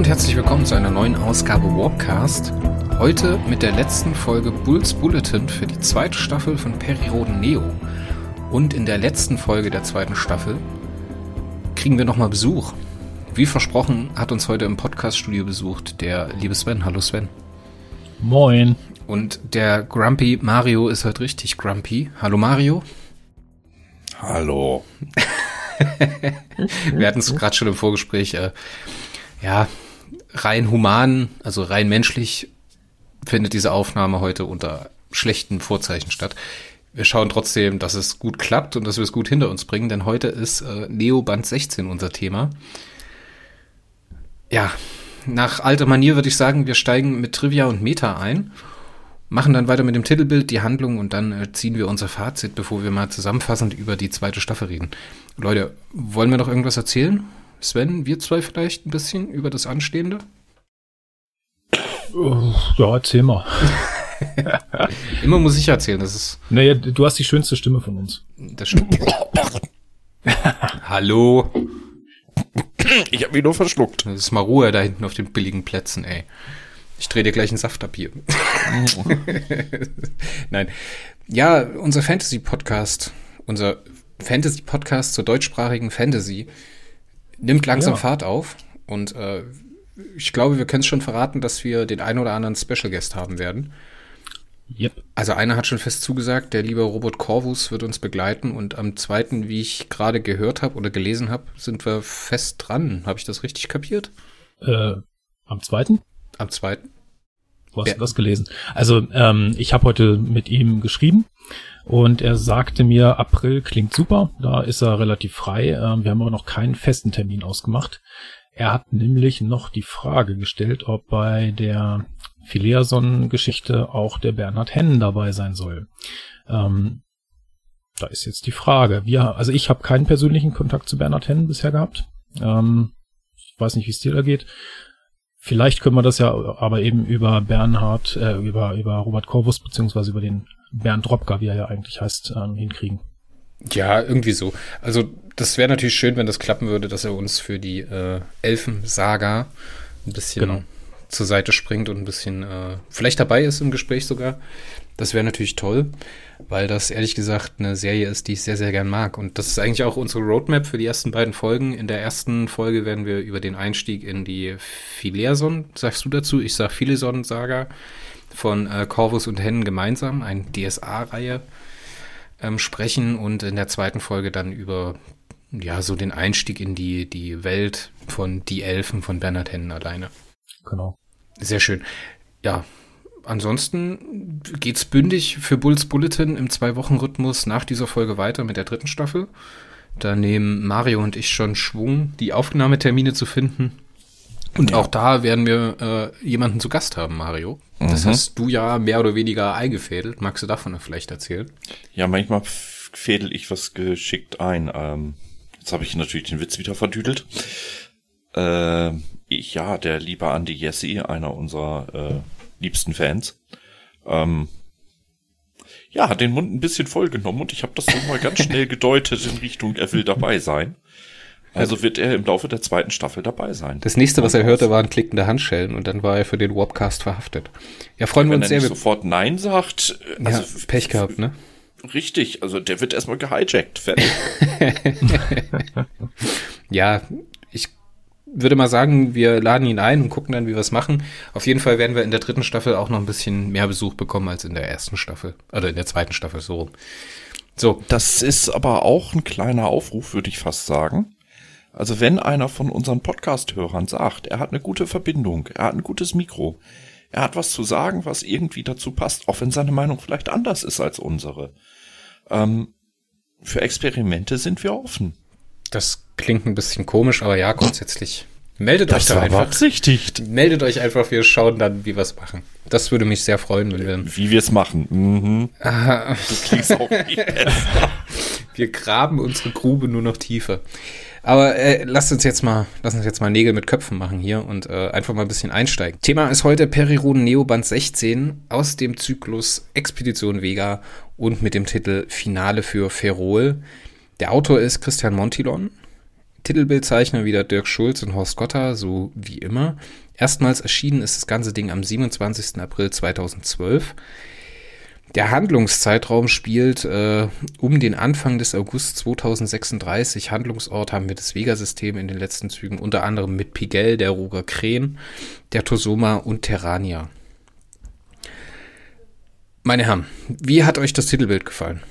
Und herzlich willkommen zu einer neuen Ausgabe Warpcast. Heute mit der letzten Folge Bulls Bulletin für die zweite Staffel von Periroden Neo. Und in der letzten Folge der zweiten Staffel kriegen wir nochmal Besuch. Wie versprochen hat uns heute im Podcaststudio besucht der liebe Sven. Hallo Sven. Moin. Und der Grumpy Mario ist heute richtig grumpy. Hallo Mario. Hallo. wir hatten es gerade schon im Vorgespräch. Äh, ja, rein human, also rein menschlich findet diese Aufnahme heute unter schlechten Vorzeichen statt. Wir schauen trotzdem, dass es gut klappt und dass wir es gut hinter uns bringen, denn heute ist äh, Neo Band 16 unser Thema. Ja, nach alter Manier würde ich sagen, wir steigen mit Trivia und Meta ein, machen dann weiter mit dem Titelbild, die Handlung und dann äh, ziehen wir unser Fazit, bevor wir mal zusammenfassend über die zweite Staffel reden. Leute, wollen wir noch irgendwas erzählen? Sven, wir zwei vielleicht ein bisschen über das Anstehende? Ja, erzähl mal. Immer muss ich erzählen, das ist. Naja, du hast die schönste Stimme von uns. Das stimmt. Hallo. Ich habe mich nur verschluckt. Das ist mal Ruhe da hinten auf den billigen Plätzen, ey. Ich drehe dir gleich einen Saft ab hier. Nein. Ja, unser Fantasy-Podcast, unser Fantasy-Podcast zur deutschsprachigen Fantasy nimmt langsam ja. Fahrt auf und äh, ich glaube, wir können es schon verraten, dass wir den einen oder anderen Special Guest haben werden. Yep. Also einer hat schon fest zugesagt, der liebe Robert Corvus wird uns begleiten und am zweiten, wie ich gerade gehört habe oder gelesen habe, sind wir fest dran. Habe ich das richtig kapiert? Äh, am zweiten? Am zweiten. Wo hast ja. du das gelesen? Also ähm, ich habe heute mit ihm geschrieben und er sagte mir, April klingt super, da ist er relativ frei. Ähm, wir haben aber noch keinen festen Termin ausgemacht. Er hat nämlich noch die Frage gestellt, ob bei der Phileason-Geschichte auch der Bernhard Hennen dabei sein soll. Ähm, da ist jetzt die Frage. Wir, also ich habe keinen persönlichen Kontakt zu Bernhard Hennen bisher gehabt. Ähm, ich weiß nicht, wie es dir da geht. Vielleicht können wir das ja aber eben über Bernhard, äh, über, über Robert Corvus, beziehungsweise über den Bernd Dropka, wie er ja eigentlich heißt, ähm, hinkriegen. Ja, irgendwie so. Also das wäre natürlich schön, wenn das klappen würde, dass er uns für die äh, Elfen-Saga ein bisschen genau. zur Seite springt und ein bisschen äh, vielleicht dabei ist im Gespräch sogar. Das wäre natürlich toll, weil das ehrlich gesagt eine Serie ist, die ich sehr, sehr gern mag. Und das ist eigentlich auch unsere Roadmap für die ersten beiden Folgen. In der ersten Folge werden wir über den Einstieg in die Phileason, sagst du dazu? Ich sag Phileason-Saga von äh, Corvus und Hennen gemeinsam, eine DSA-Reihe, ähm, sprechen und in der zweiten Folge dann über ja so den Einstieg in die, die Welt von Die Elfen von Bernhard Hennen alleine. Genau. Sehr schön. Ja, ansonsten geht's bündig für Bulls Bulletin im Zwei-Wochen-Rhythmus nach dieser Folge weiter mit der dritten Staffel. Da nehmen Mario und ich schon Schwung, die Aufnahmetermine zu finden. Und ja. auch da werden wir äh, jemanden zu Gast haben, Mario. Das mhm. hast du ja mehr oder weniger eingefädelt. Magst du davon vielleicht erzählen? Ja, manchmal fädel ich was geschickt ein. Ähm, jetzt habe ich natürlich den Witz wieder verdüdelt. Äh, ich, ja, der liebe Andy Jesse, einer unserer äh, liebsten Fans, ähm, ja, hat den Mund ein bisschen voll genommen und ich habe das so mal ganz schnell gedeutet in Richtung, er will dabei sein. Also wird er im Laufe der zweiten Staffel dabei sein. Das nächste, was er hörte, waren klickende Handschellen und dann war er für den Warpcast verhaftet. Ja, freuen Wenn wir uns sehr. Wenn er sofort Nein sagt, also ja, Pech gehabt, ne? Richtig, also der wird erstmal gehijackt. ja, ich würde mal sagen, wir laden ihn ein und gucken dann, wie wir es machen. Auf jeden Fall werden wir in der dritten Staffel auch noch ein bisschen mehr Besuch bekommen als in der ersten Staffel. Oder in der zweiten Staffel so rum. So. Das ist aber auch ein kleiner Aufruf, würde ich fast sagen. Also wenn einer von unseren Podcast-Hörern sagt, er hat eine gute Verbindung, er hat ein gutes Mikro, er hat was zu sagen, was irgendwie dazu passt, auch wenn seine Meinung vielleicht anders ist als unsere. Ähm, für Experimente sind wir offen. Das klingt ein bisschen komisch, aber ja, grundsätzlich. Meldet das euch da einfach. Beabsichtigt. Meldet euch einfach, wir schauen dann, wie wir es machen. Das würde mich sehr freuen, wenn wir. Wie wir es machen. Mhm. Ah. Du klingst auch nicht besser. wir graben unsere Grube nur noch tiefer. Aber äh, lasst uns jetzt mal, lasst uns jetzt mal Nägel mit Köpfen machen hier und äh, einfach mal ein bisschen einsteigen. Thema ist heute Periroden Neoband 16 aus dem Zyklus Expedition Vega und mit dem Titel Finale für Ferrol. Der Autor ist Christian Montilon. Titelbildzeichner wieder Dirk Schulz und Horst Gotter, so wie immer. Erstmals erschienen ist das ganze Ding am 27. April 2012. Der Handlungszeitraum spielt äh, um den Anfang des August 2036. Handlungsort haben wir das Vega-System in den letzten Zügen, unter anderem mit Pigel, der Roger Krähen, der Tosoma und Terrania. Meine Herren, wie hat euch das Titelbild gefallen?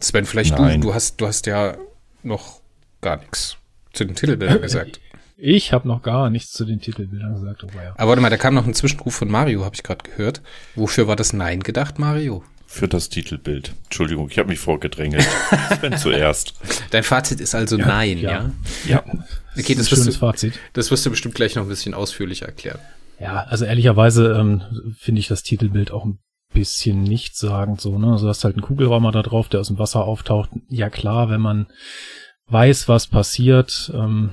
Sven, vielleicht du, du hast, du hast ja noch gar nichts zu den Titelbildern gesagt. Ich habe noch gar nichts zu den Titelbildern gesagt. Oh, ja. Aber warte mal, da kam noch ein Zwischenruf von Mario, habe ich gerade gehört. Wofür war das Nein gedacht, Mario? Für das Titelbild. Entschuldigung, ich habe mich vorgedrängelt. Sven zuerst. Dein Fazit ist also ja, Nein, ja? Ja. ja. Okay, das, das wirst du, Fazit. Das wirst du bestimmt gleich noch ein bisschen ausführlicher erklären. Ja, also ehrlicherweise ähm, finde ich das Titelbild auch ein bisschen nichtssagend so, ne? Also du hast halt einen Kugelraumer da drauf, der aus dem Wasser auftaucht. Ja klar, wenn man weiß, was passiert, ähm,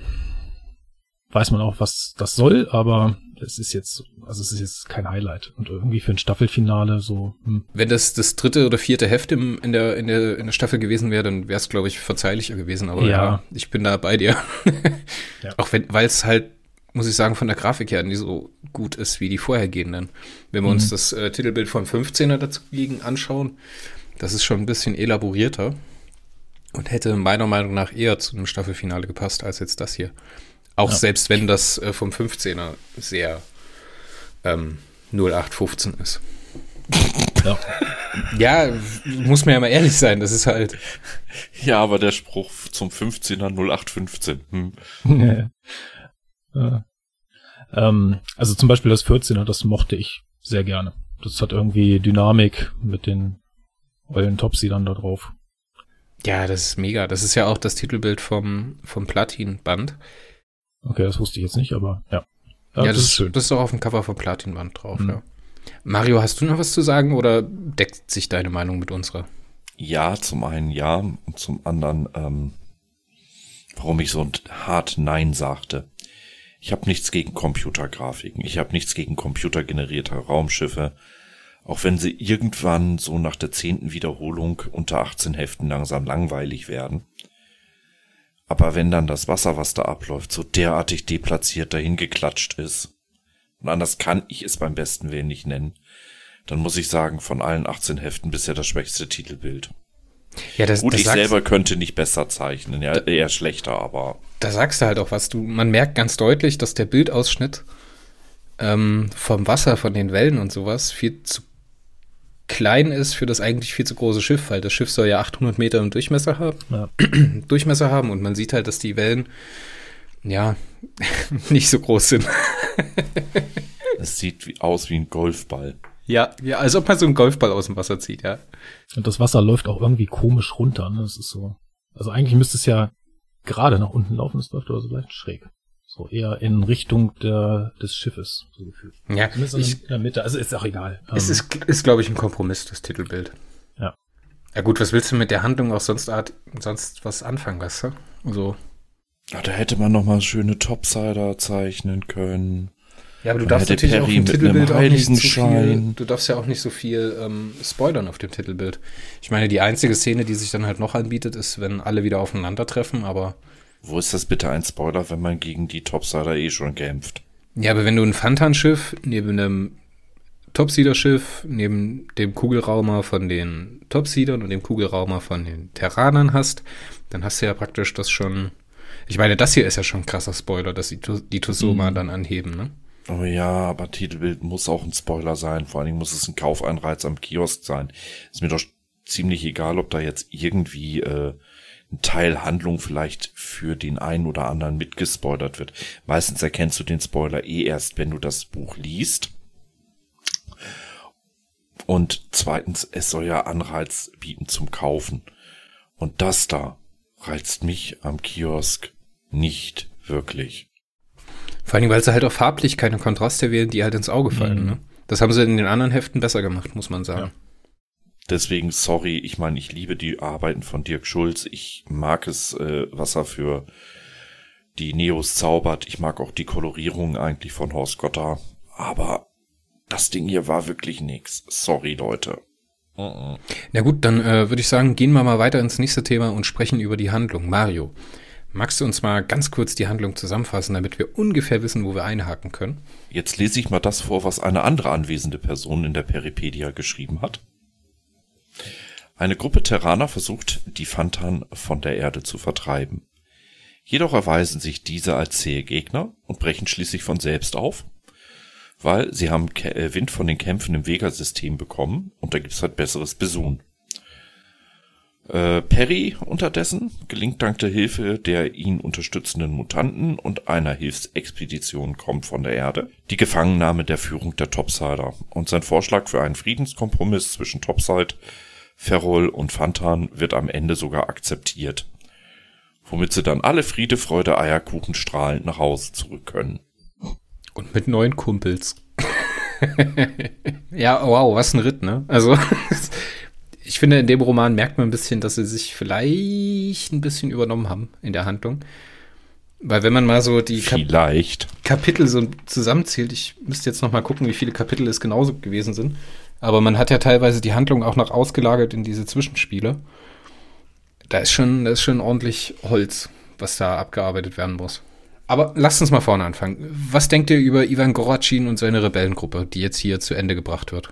weiß man auch, was das soll, aber es ist jetzt, also es ist jetzt kein Highlight. Und irgendwie für ein Staffelfinale so. Hm. Wenn das das dritte oder vierte Heft im, in, der, in, der, in der Staffel gewesen wäre, dann wäre es, glaube ich, verzeihlicher gewesen. Aber ja. ja, ich bin da bei dir. ja. Auch wenn, weil es halt, muss ich sagen, von der Grafik her nicht so gut ist wie die vorhergehenden. Wenn wir mhm. uns das äh, Titelbild vom 15er dagegen anschauen, das ist schon ein bisschen elaborierter und hätte meiner Meinung nach eher zu einem Staffelfinale gepasst als jetzt das hier. Auch ja. selbst wenn das äh, vom 15er sehr ähm, 0815 ist. Ja. ja, muss man ja mal ehrlich sein, das ist halt. Ja, aber der Spruch zum 15er 0815. Hm. Ja. ja. Ähm, also zum Beispiel das 14er, das mochte ich sehr gerne. Das hat irgendwie Dynamik mit den eulen Topsidern da drauf. Ja, das ist mega. Das ist ja auch das Titelbild vom, vom Platin-Band. Okay, das wusste ich jetzt nicht, aber ja. Ja, ja das, das, ist schön. Das ist auch auf dem Cover vom Platin-Band drauf, mhm. ja. Mario, hast du noch was zu sagen oder deckt sich deine Meinung mit unserer? Ja, zum einen ja und zum anderen, ähm, warum ich so hart Nein sagte. Ich habe nichts gegen Computergrafiken. Ich habe nichts gegen computergenerierte Raumschiffe. Auch wenn sie irgendwann so nach der zehnten Wiederholung unter 18 Heften langsam langweilig werden. Aber wenn dann das Wasser, was da abläuft, so derartig deplatziert dahin geklatscht ist, und anders kann ich es beim besten Willen nicht nennen, dann muss ich sagen, von allen 18 Heften bisher das schwächste Titelbild. Ja, das, Gut, das ich selber könnte nicht besser zeichnen, ja, eher schlechter, aber. Da sagst du halt auch was. Du, man merkt ganz deutlich, dass der Bildausschnitt ähm, vom Wasser, von den Wellen und sowas viel zu klein ist für das eigentlich viel zu große Schiff, weil das Schiff soll ja 800 Meter im Durchmesser haben, ja. Durchmesser haben und man sieht halt, dass die Wellen ja nicht so groß sind. es sieht wie, aus wie ein Golfball. Ja, ja, als ob man so einen Golfball aus dem Wasser zieht, ja. Und das Wasser läuft auch irgendwie komisch runter, ne? Das ist so. Also eigentlich müsste es ja gerade nach unten laufen, es läuft aber so leicht schräg. So eher in Richtung der, des Schiffes, so gefühlt. Ja, ich, in der Mitte, also ist auch egal. Es ähm, ist, ist glaube ich, ein Kompromiss, das Titelbild. Ja. Ja gut, was willst du mit der Handlung auch sonst, Art, sonst was anfangen, weißt du? So. Ja, da hätte man noch mal schöne Topsider zeichnen können. Ja, aber du darfst natürlich Perry auch im Titelbild auch nicht so viel, du darfst ja auch nicht so viel ähm, spoilern auf dem Titelbild. Ich meine, die einzige Szene, die sich dann halt noch anbietet, ist, wenn alle wieder aufeinandertreffen, aber wo ist das bitte ein Spoiler, wenn man gegen die Topsider eh schon kämpft? Ja, aber wenn du ein Fantan-Schiff neben einem Topsider-Schiff, neben dem Kugelraumer von den Topsidern und dem Kugelraumer von den Terranern hast, dann hast du ja praktisch das schon. Ich meine, das hier ist ja schon ein krasser Spoiler, dass die, die Tosoma mhm. dann anheben, ne? Oh ja, aber Titelbild muss auch ein Spoiler sein. Vor allen Dingen muss es ein Kaufeinreiz am Kiosk sein. Ist mir doch ziemlich egal, ob da jetzt irgendwie äh, ein Teil Handlung vielleicht für den einen oder anderen mitgespoilert wird. Meistens erkennst du den Spoiler eh erst, wenn du das Buch liest. Und zweitens, es soll ja Anreiz bieten zum Kaufen. Und das da reizt mich am Kiosk nicht wirklich. Vor allem, weil sie halt auch farblich keine Kontraste wählen, die halt ins Auge fallen. Mhm. Ne? Das haben sie in den anderen Heften besser gemacht, muss man sagen. Deswegen, sorry, ich meine, ich liebe die Arbeiten von Dirk Schulz. Ich mag es, äh, was er für die Neos zaubert. Ich mag auch die Kolorierung eigentlich von Horst Gotter. Aber das Ding hier war wirklich nix. Sorry, Leute. Na gut, dann äh, würde ich sagen, gehen wir mal weiter ins nächste Thema und sprechen über die Handlung. Mario, Magst du uns mal ganz kurz die Handlung zusammenfassen, damit wir ungefähr wissen, wo wir einhaken können? Jetzt lese ich mal das vor, was eine andere anwesende Person in der Peripedia geschrieben hat. Eine Gruppe Terraner versucht, die Fantan von der Erde zu vertreiben. Jedoch erweisen sich diese als zähe Gegner und brechen schließlich von selbst auf, weil sie haben äh, Wind von den Kämpfen im Vega-System bekommen und da gibt's halt besseres Besun. Äh, Perry unterdessen gelingt dank der Hilfe der ihn unterstützenden Mutanten und einer Hilfsexpedition kommt von der Erde die Gefangennahme der Führung der Topsider und sein Vorschlag für einen Friedenskompromiss zwischen Topside, Ferrol und Fantan wird am Ende sogar akzeptiert, womit sie dann alle Friede, Freude, Eierkuchen strahlend nach Hause zurück können. Und mit neuen Kumpels. ja, wow, was ein Ritt, ne? Also ich finde, in dem Roman merkt man ein bisschen, dass sie sich vielleicht ein bisschen übernommen haben in der Handlung. Weil wenn man mal so die Kap vielleicht. Kapitel so zusammenzählt, ich müsste jetzt noch mal gucken, wie viele Kapitel es genauso gewesen sind. Aber man hat ja teilweise die Handlung auch noch ausgelagert in diese Zwischenspiele. Da ist schon, da ist schon ordentlich Holz, was da abgearbeitet werden muss. Aber lasst uns mal vorne anfangen. Was denkt ihr über Ivan Goracin und seine Rebellengruppe, die jetzt hier zu Ende gebracht wird?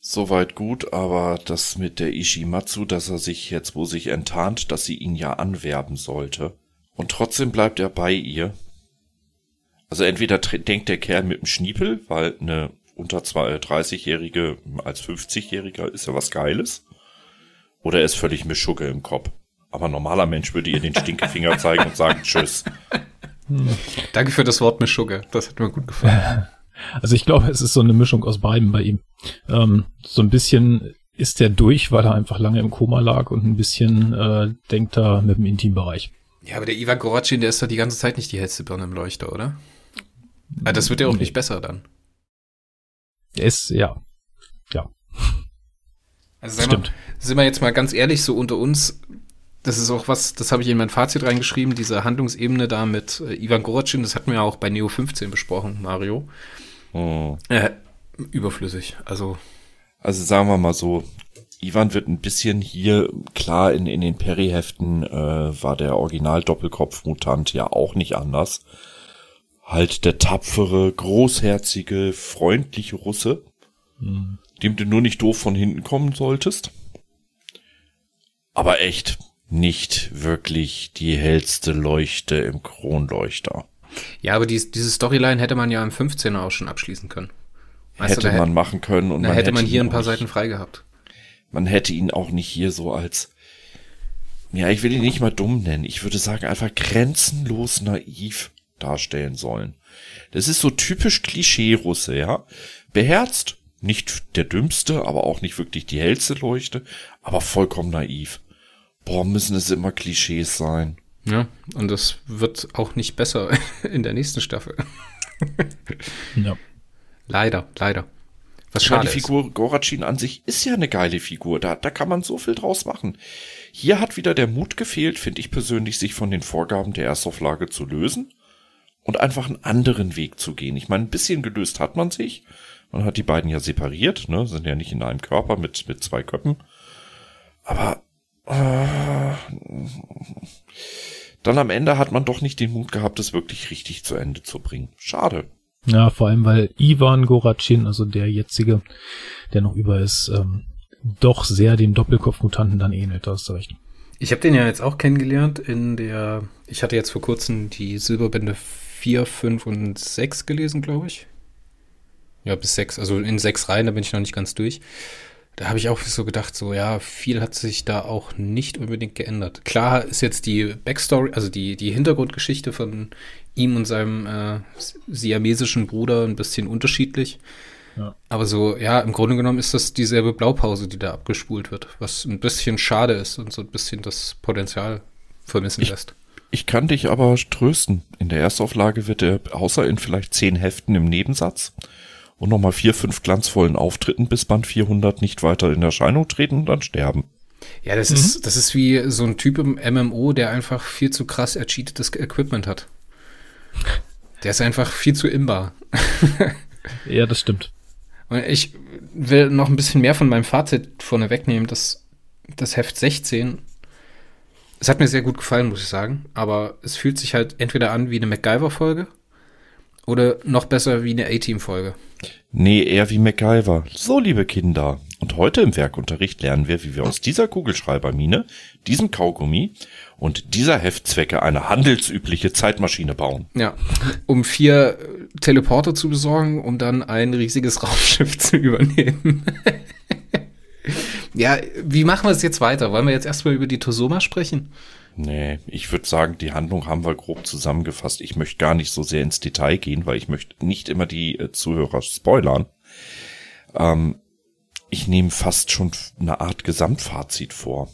Soweit gut, aber das mit der Ishimatsu, dass er sich jetzt wo sich enttarnt, dass sie ihn ja anwerben sollte. Und trotzdem bleibt er bei ihr. Also entweder denkt der Kerl mit dem Schniepel, weil eine unter 30-Jährige äh, als 50-Jähriger ist ja was Geiles. Oder er ist völlig Mischugge im Kopf. Aber ein normaler Mensch würde ihr den Stinkefinger zeigen und sagen Tschüss. Danke für das Wort Mischugge. Das hat mir gut gefallen. Also ich glaube, es ist so eine Mischung aus beiden bei ihm. Ähm, so ein bisschen ist er durch, weil er einfach lange im Koma lag und ein bisschen äh, denkt er mit dem Intimbereich. Ja, aber der Ivan Goracin, der ist doch die ganze Zeit nicht die hellste Birne im Leuchter, oder? Aber das wird ja auch nicht besser dann. Ist, ja. Ja. Also Stimmt. Mal, sind wir jetzt mal ganz ehrlich, so unter uns, das ist auch was, das habe ich in mein Fazit reingeschrieben, diese Handlungsebene da mit äh, Ivan Goracin, das hatten wir ja auch bei Neo 15 besprochen, Mario. Oh. Äh, überflüssig. Also. Also sagen wir mal so, Ivan wird ein bisschen hier, klar, in, in den Perry-Heften äh, war der Original-Doppelkopf-Mutant ja auch nicht anders. Halt der tapfere, großherzige, freundliche Russe, mhm. dem du nur nicht doof von hinten kommen solltest. Aber echt nicht wirklich die hellste Leuchte im Kronleuchter. Ja, aber dies, diese Storyline hätte man ja im 15er auch schon abschließen können. Weißt hätte du, man hätte, machen können und man hätte, hätte man hier ein paar Seiten frei gehabt. Man hätte ihn auch nicht hier so als, ja, ich will ihn nicht mal dumm nennen. Ich würde sagen, einfach grenzenlos naiv darstellen sollen. Das ist so typisch Klischee-Russe, ja. Beherzt, nicht der dümmste, aber auch nicht wirklich die hellste Leuchte, aber vollkommen naiv. Boah, müssen es immer Klischees sein. Ja, und das wird auch nicht besser in der nächsten Staffel. ja. Leider, leider. Was schade die Figur ist. Goracin an sich ist ja eine geile Figur. Da, da kann man so viel draus machen. Hier hat wieder der Mut gefehlt, finde ich persönlich, sich von den Vorgaben der Erstauflage zu lösen und einfach einen anderen Weg zu gehen. Ich meine, ein bisschen gelöst hat man sich. Man hat die beiden ja separiert, ne, sind ja nicht in einem Körper mit, mit zwei Köppen. Aber äh, dann am Ende hat man doch nicht den Mut gehabt, es wirklich richtig zu Ende zu bringen. Schade. Ja, vor allem, weil Ivan Goracin, also der jetzige, der noch über ist, ähm, doch sehr dem Doppelkopfmutanten dann ähnelt, da hast du recht. Ich habe den ja jetzt auch kennengelernt in der, ich hatte jetzt vor kurzem die Silberbände 4, 5 und 6 gelesen, glaube ich. Ja, bis 6, also in 6 Reihen, da bin ich noch nicht ganz durch da habe ich auch so gedacht, so ja, viel hat sich da auch nicht unbedingt geändert. Klar ist jetzt die Backstory, also die, die Hintergrundgeschichte von ihm und seinem äh, siamesischen Bruder ein bisschen unterschiedlich. Ja. Aber so, ja, im Grunde genommen ist das dieselbe Blaupause, die da abgespult wird, was ein bisschen schade ist und so ein bisschen das Potenzial vermissen ich, lässt. Ich kann dich aber trösten. In der Erstauflage wird er, außer in vielleicht zehn Heften im Nebensatz, und nochmal vier, fünf glanzvollen Auftritten bis Band 400 nicht weiter in Erscheinung treten und dann sterben. Ja, das mhm. ist, das ist wie so ein Typ im MMO, der einfach viel zu krass ercheatetes Equipment hat. Der ist einfach viel zu imbar. ja, das stimmt. Und ich will noch ein bisschen mehr von meinem Fazit vorne wegnehmen, dass das Heft 16 es hat mir sehr gut gefallen, muss ich sagen. Aber es fühlt sich halt entweder an wie eine MacGyver-Folge oder noch besser wie eine A-Team-Folge. Nee, eher wie MacGyver. So, liebe Kinder. Und heute im Werkunterricht lernen wir, wie wir aus dieser Kugelschreibermine, diesem Kaugummi und dieser Heftzwecke eine handelsübliche Zeitmaschine bauen. Ja, um vier Teleporter zu besorgen, um dann ein riesiges Raumschiff zu übernehmen. Ja, wie machen wir es jetzt weiter? Wollen wir jetzt erstmal über die Tosoma sprechen? Nee, ich würde sagen, die Handlung haben wir grob zusammengefasst. Ich möchte gar nicht so sehr ins Detail gehen, weil ich möchte nicht immer die äh, Zuhörer spoilern. Ähm, ich nehme fast schon eine Art Gesamtfazit vor.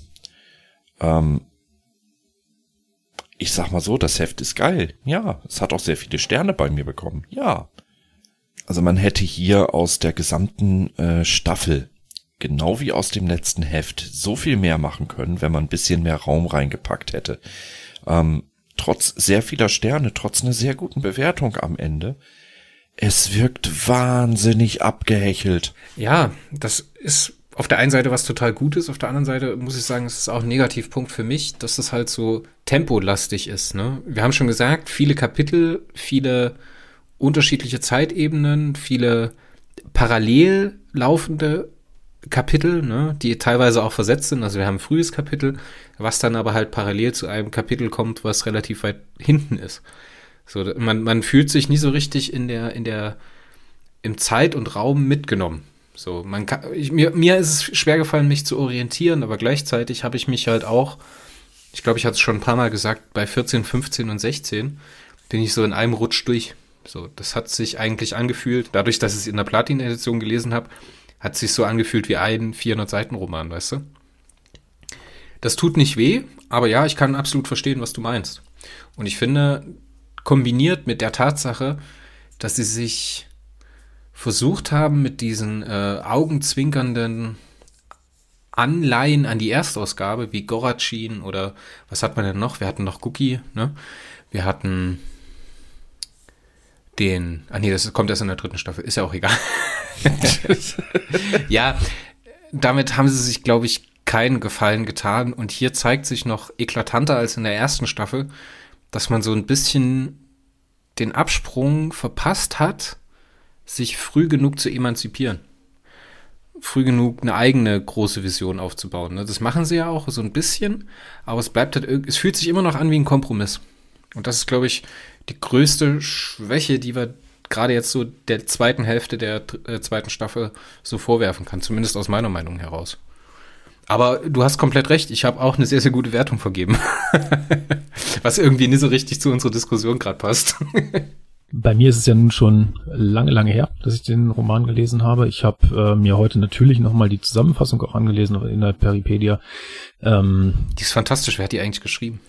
Ähm, ich sag mal so, das Heft ist geil. Ja, es hat auch sehr viele Sterne bei mir bekommen. Ja. Also man hätte hier aus der gesamten äh, Staffel, genau wie aus dem letzten Heft, so viel mehr machen können, wenn man ein bisschen mehr Raum reingepackt hätte. Ähm, trotz sehr vieler Sterne, trotz einer sehr guten Bewertung am Ende, es wirkt wahnsinnig abgehechelt. Ja, das ist auf der einen Seite was total Gutes, auf der anderen Seite muss ich sagen, es ist auch ein Negativpunkt für mich, dass es halt so tempolastig ist. Ne? Wir haben schon gesagt, viele Kapitel, viele unterschiedliche Zeitebenen, viele parallel laufende Kapitel, ne, die teilweise auch versetzt sind. Also wir haben ein frühes Kapitel, was dann aber halt parallel zu einem Kapitel kommt, was relativ weit hinten ist. So, man, man fühlt sich nie so richtig in der, in der, im Zeit und Raum mitgenommen. So, man kann, ich, mir, mir ist es schwer gefallen, mich zu orientieren, aber gleichzeitig habe ich mich halt auch, ich glaube, ich hatte es schon ein paar Mal gesagt, bei 14, 15 und 16 bin ich so in einem Rutsch durch. So, das hat sich eigentlich angefühlt, dadurch, dass ich es in der Platin-Edition gelesen habe, hat sich so angefühlt wie ein 400-Seiten-Roman, weißt du? Das tut nicht weh, aber ja, ich kann absolut verstehen, was du meinst. Und ich finde, kombiniert mit der Tatsache, dass sie sich versucht haben, mit diesen äh, augenzwinkernden Anleihen an die Erstausgabe, wie Gorachin oder was hat man denn noch? Wir hatten noch Cookie, ne? Wir hatten den, ah nee, das kommt erst in der dritten Staffel, ist ja auch egal. ja, damit haben sie sich, glaube ich, keinen Gefallen getan und hier zeigt sich noch eklatanter als in der ersten Staffel, dass man so ein bisschen den Absprung verpasst hat sich früh genug zu emanzipieren. Früh genug eine eigene große Vision aufzubauen. Ne? Das machen sie ja auch so ein bisschen, aber es bleibt halt, es fühlt sich immer noch an wie ein Kompromiss. Und das ist, glaube ich, die größte Schwäche, die wir gerade jetzt so der zweiten Hälfte der äh, zweiten Staffel so vorwerfen kann, zumindest aus meiner Meinung heraus. Aber du hast komplett recht, ich habe auch eine sehr, sehr gute Wertung vergeben. Was irgendwie nicht so richtig zu unserer Diskussion gerade passt. Bei mir ist es ja nun schon lange, lange her, dass ich den Roman gelesen habe. Ich habe äh, mir heute natürlich nochmal die Zusammenfassung auch angelesen in der Peripedia. Ähm, die ist fantastisch. Wer hat die eigentlich geschrieben?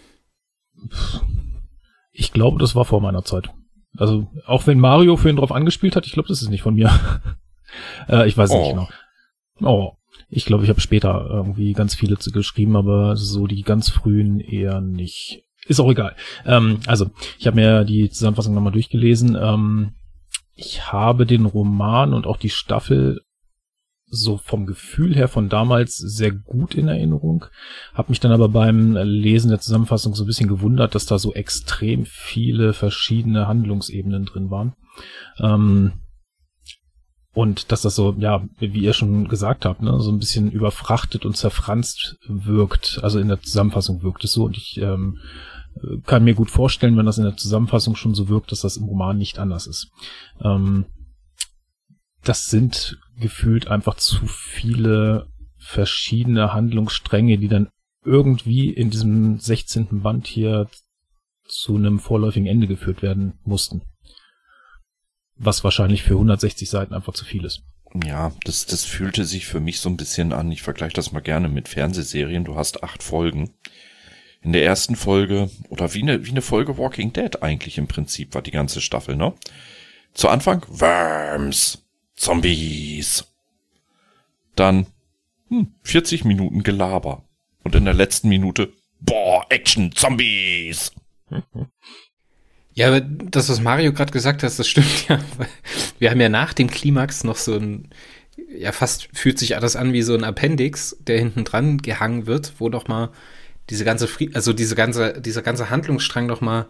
Ich glaube, das war vor meiner Zeit. Also auch wenn Mario für ihn drauf angespielt hat, ich glaube, das ist nicht von mir. äh, ich weiß oh. nicht genau. Oh, ich glaube, ich habe später irgendwie ganz viele geschrieben, aber so die ganz frühen eher nicht. Ist auch egal. Ähm, also, ich habe mir die Zusammenfassung nochmal durchgelesen. Ähm, ich habe den Roman und auch die Staffel so vom Gefühl her von damals sehr gut in Erinnerung. Hab mich dann aber beim Lesen der Zusammenfassung so ein bisschen gewundert, dass da so extrem viele verschiedene Handlungsebenen drin waren. Ähm, und dass das so, ja, wie ihr schon gesagt habt, ne, so ein bisschen überfrachtet und zerfranst wirkt. Also in der Zusammenfassung wirkt es so. Und ich ähm, kann mir gut vorstellen, wenn das in der Zusammenfassung schon so wirkt, dass das im Roman nicht anders ist. Ähm, das sind gefühlt einfach zu viele verschiedene Handlungsstränge, die dann irgendwie in diesem 16. Band hier zu einem vorläufigen Ende geführt werden mussten. Was wahrscheinlich für 160 Seiten einfach zu viel ist. Ja, das, das fühlte sich für mich so ein bisschen an. Ich vergleiche das mal gerne mit Fernsehserien. Du hast acht Folgen in der ersten Folge, oder wie eine, wie eine Folge Walking Dead eigentlich im Prinzip war die ganze Staffel, ne? Zu Anfang Worms, Zombies. Dann hm, 40 Minuten Gelaber. Und in der letzten Minute, boah, Action, Zombies. Ja, aber das, was Mario gerade gesagt hat, das stimmt ja. Wir haben ja nach dem Klimax noch so ein, ja, fast fühlt sich alles an wie so ein Appendix, der hinten dran gehangen wird, wo doch mal diese ganze, Fried also diese ganze, dieser ganze Handlungsstrang noch mal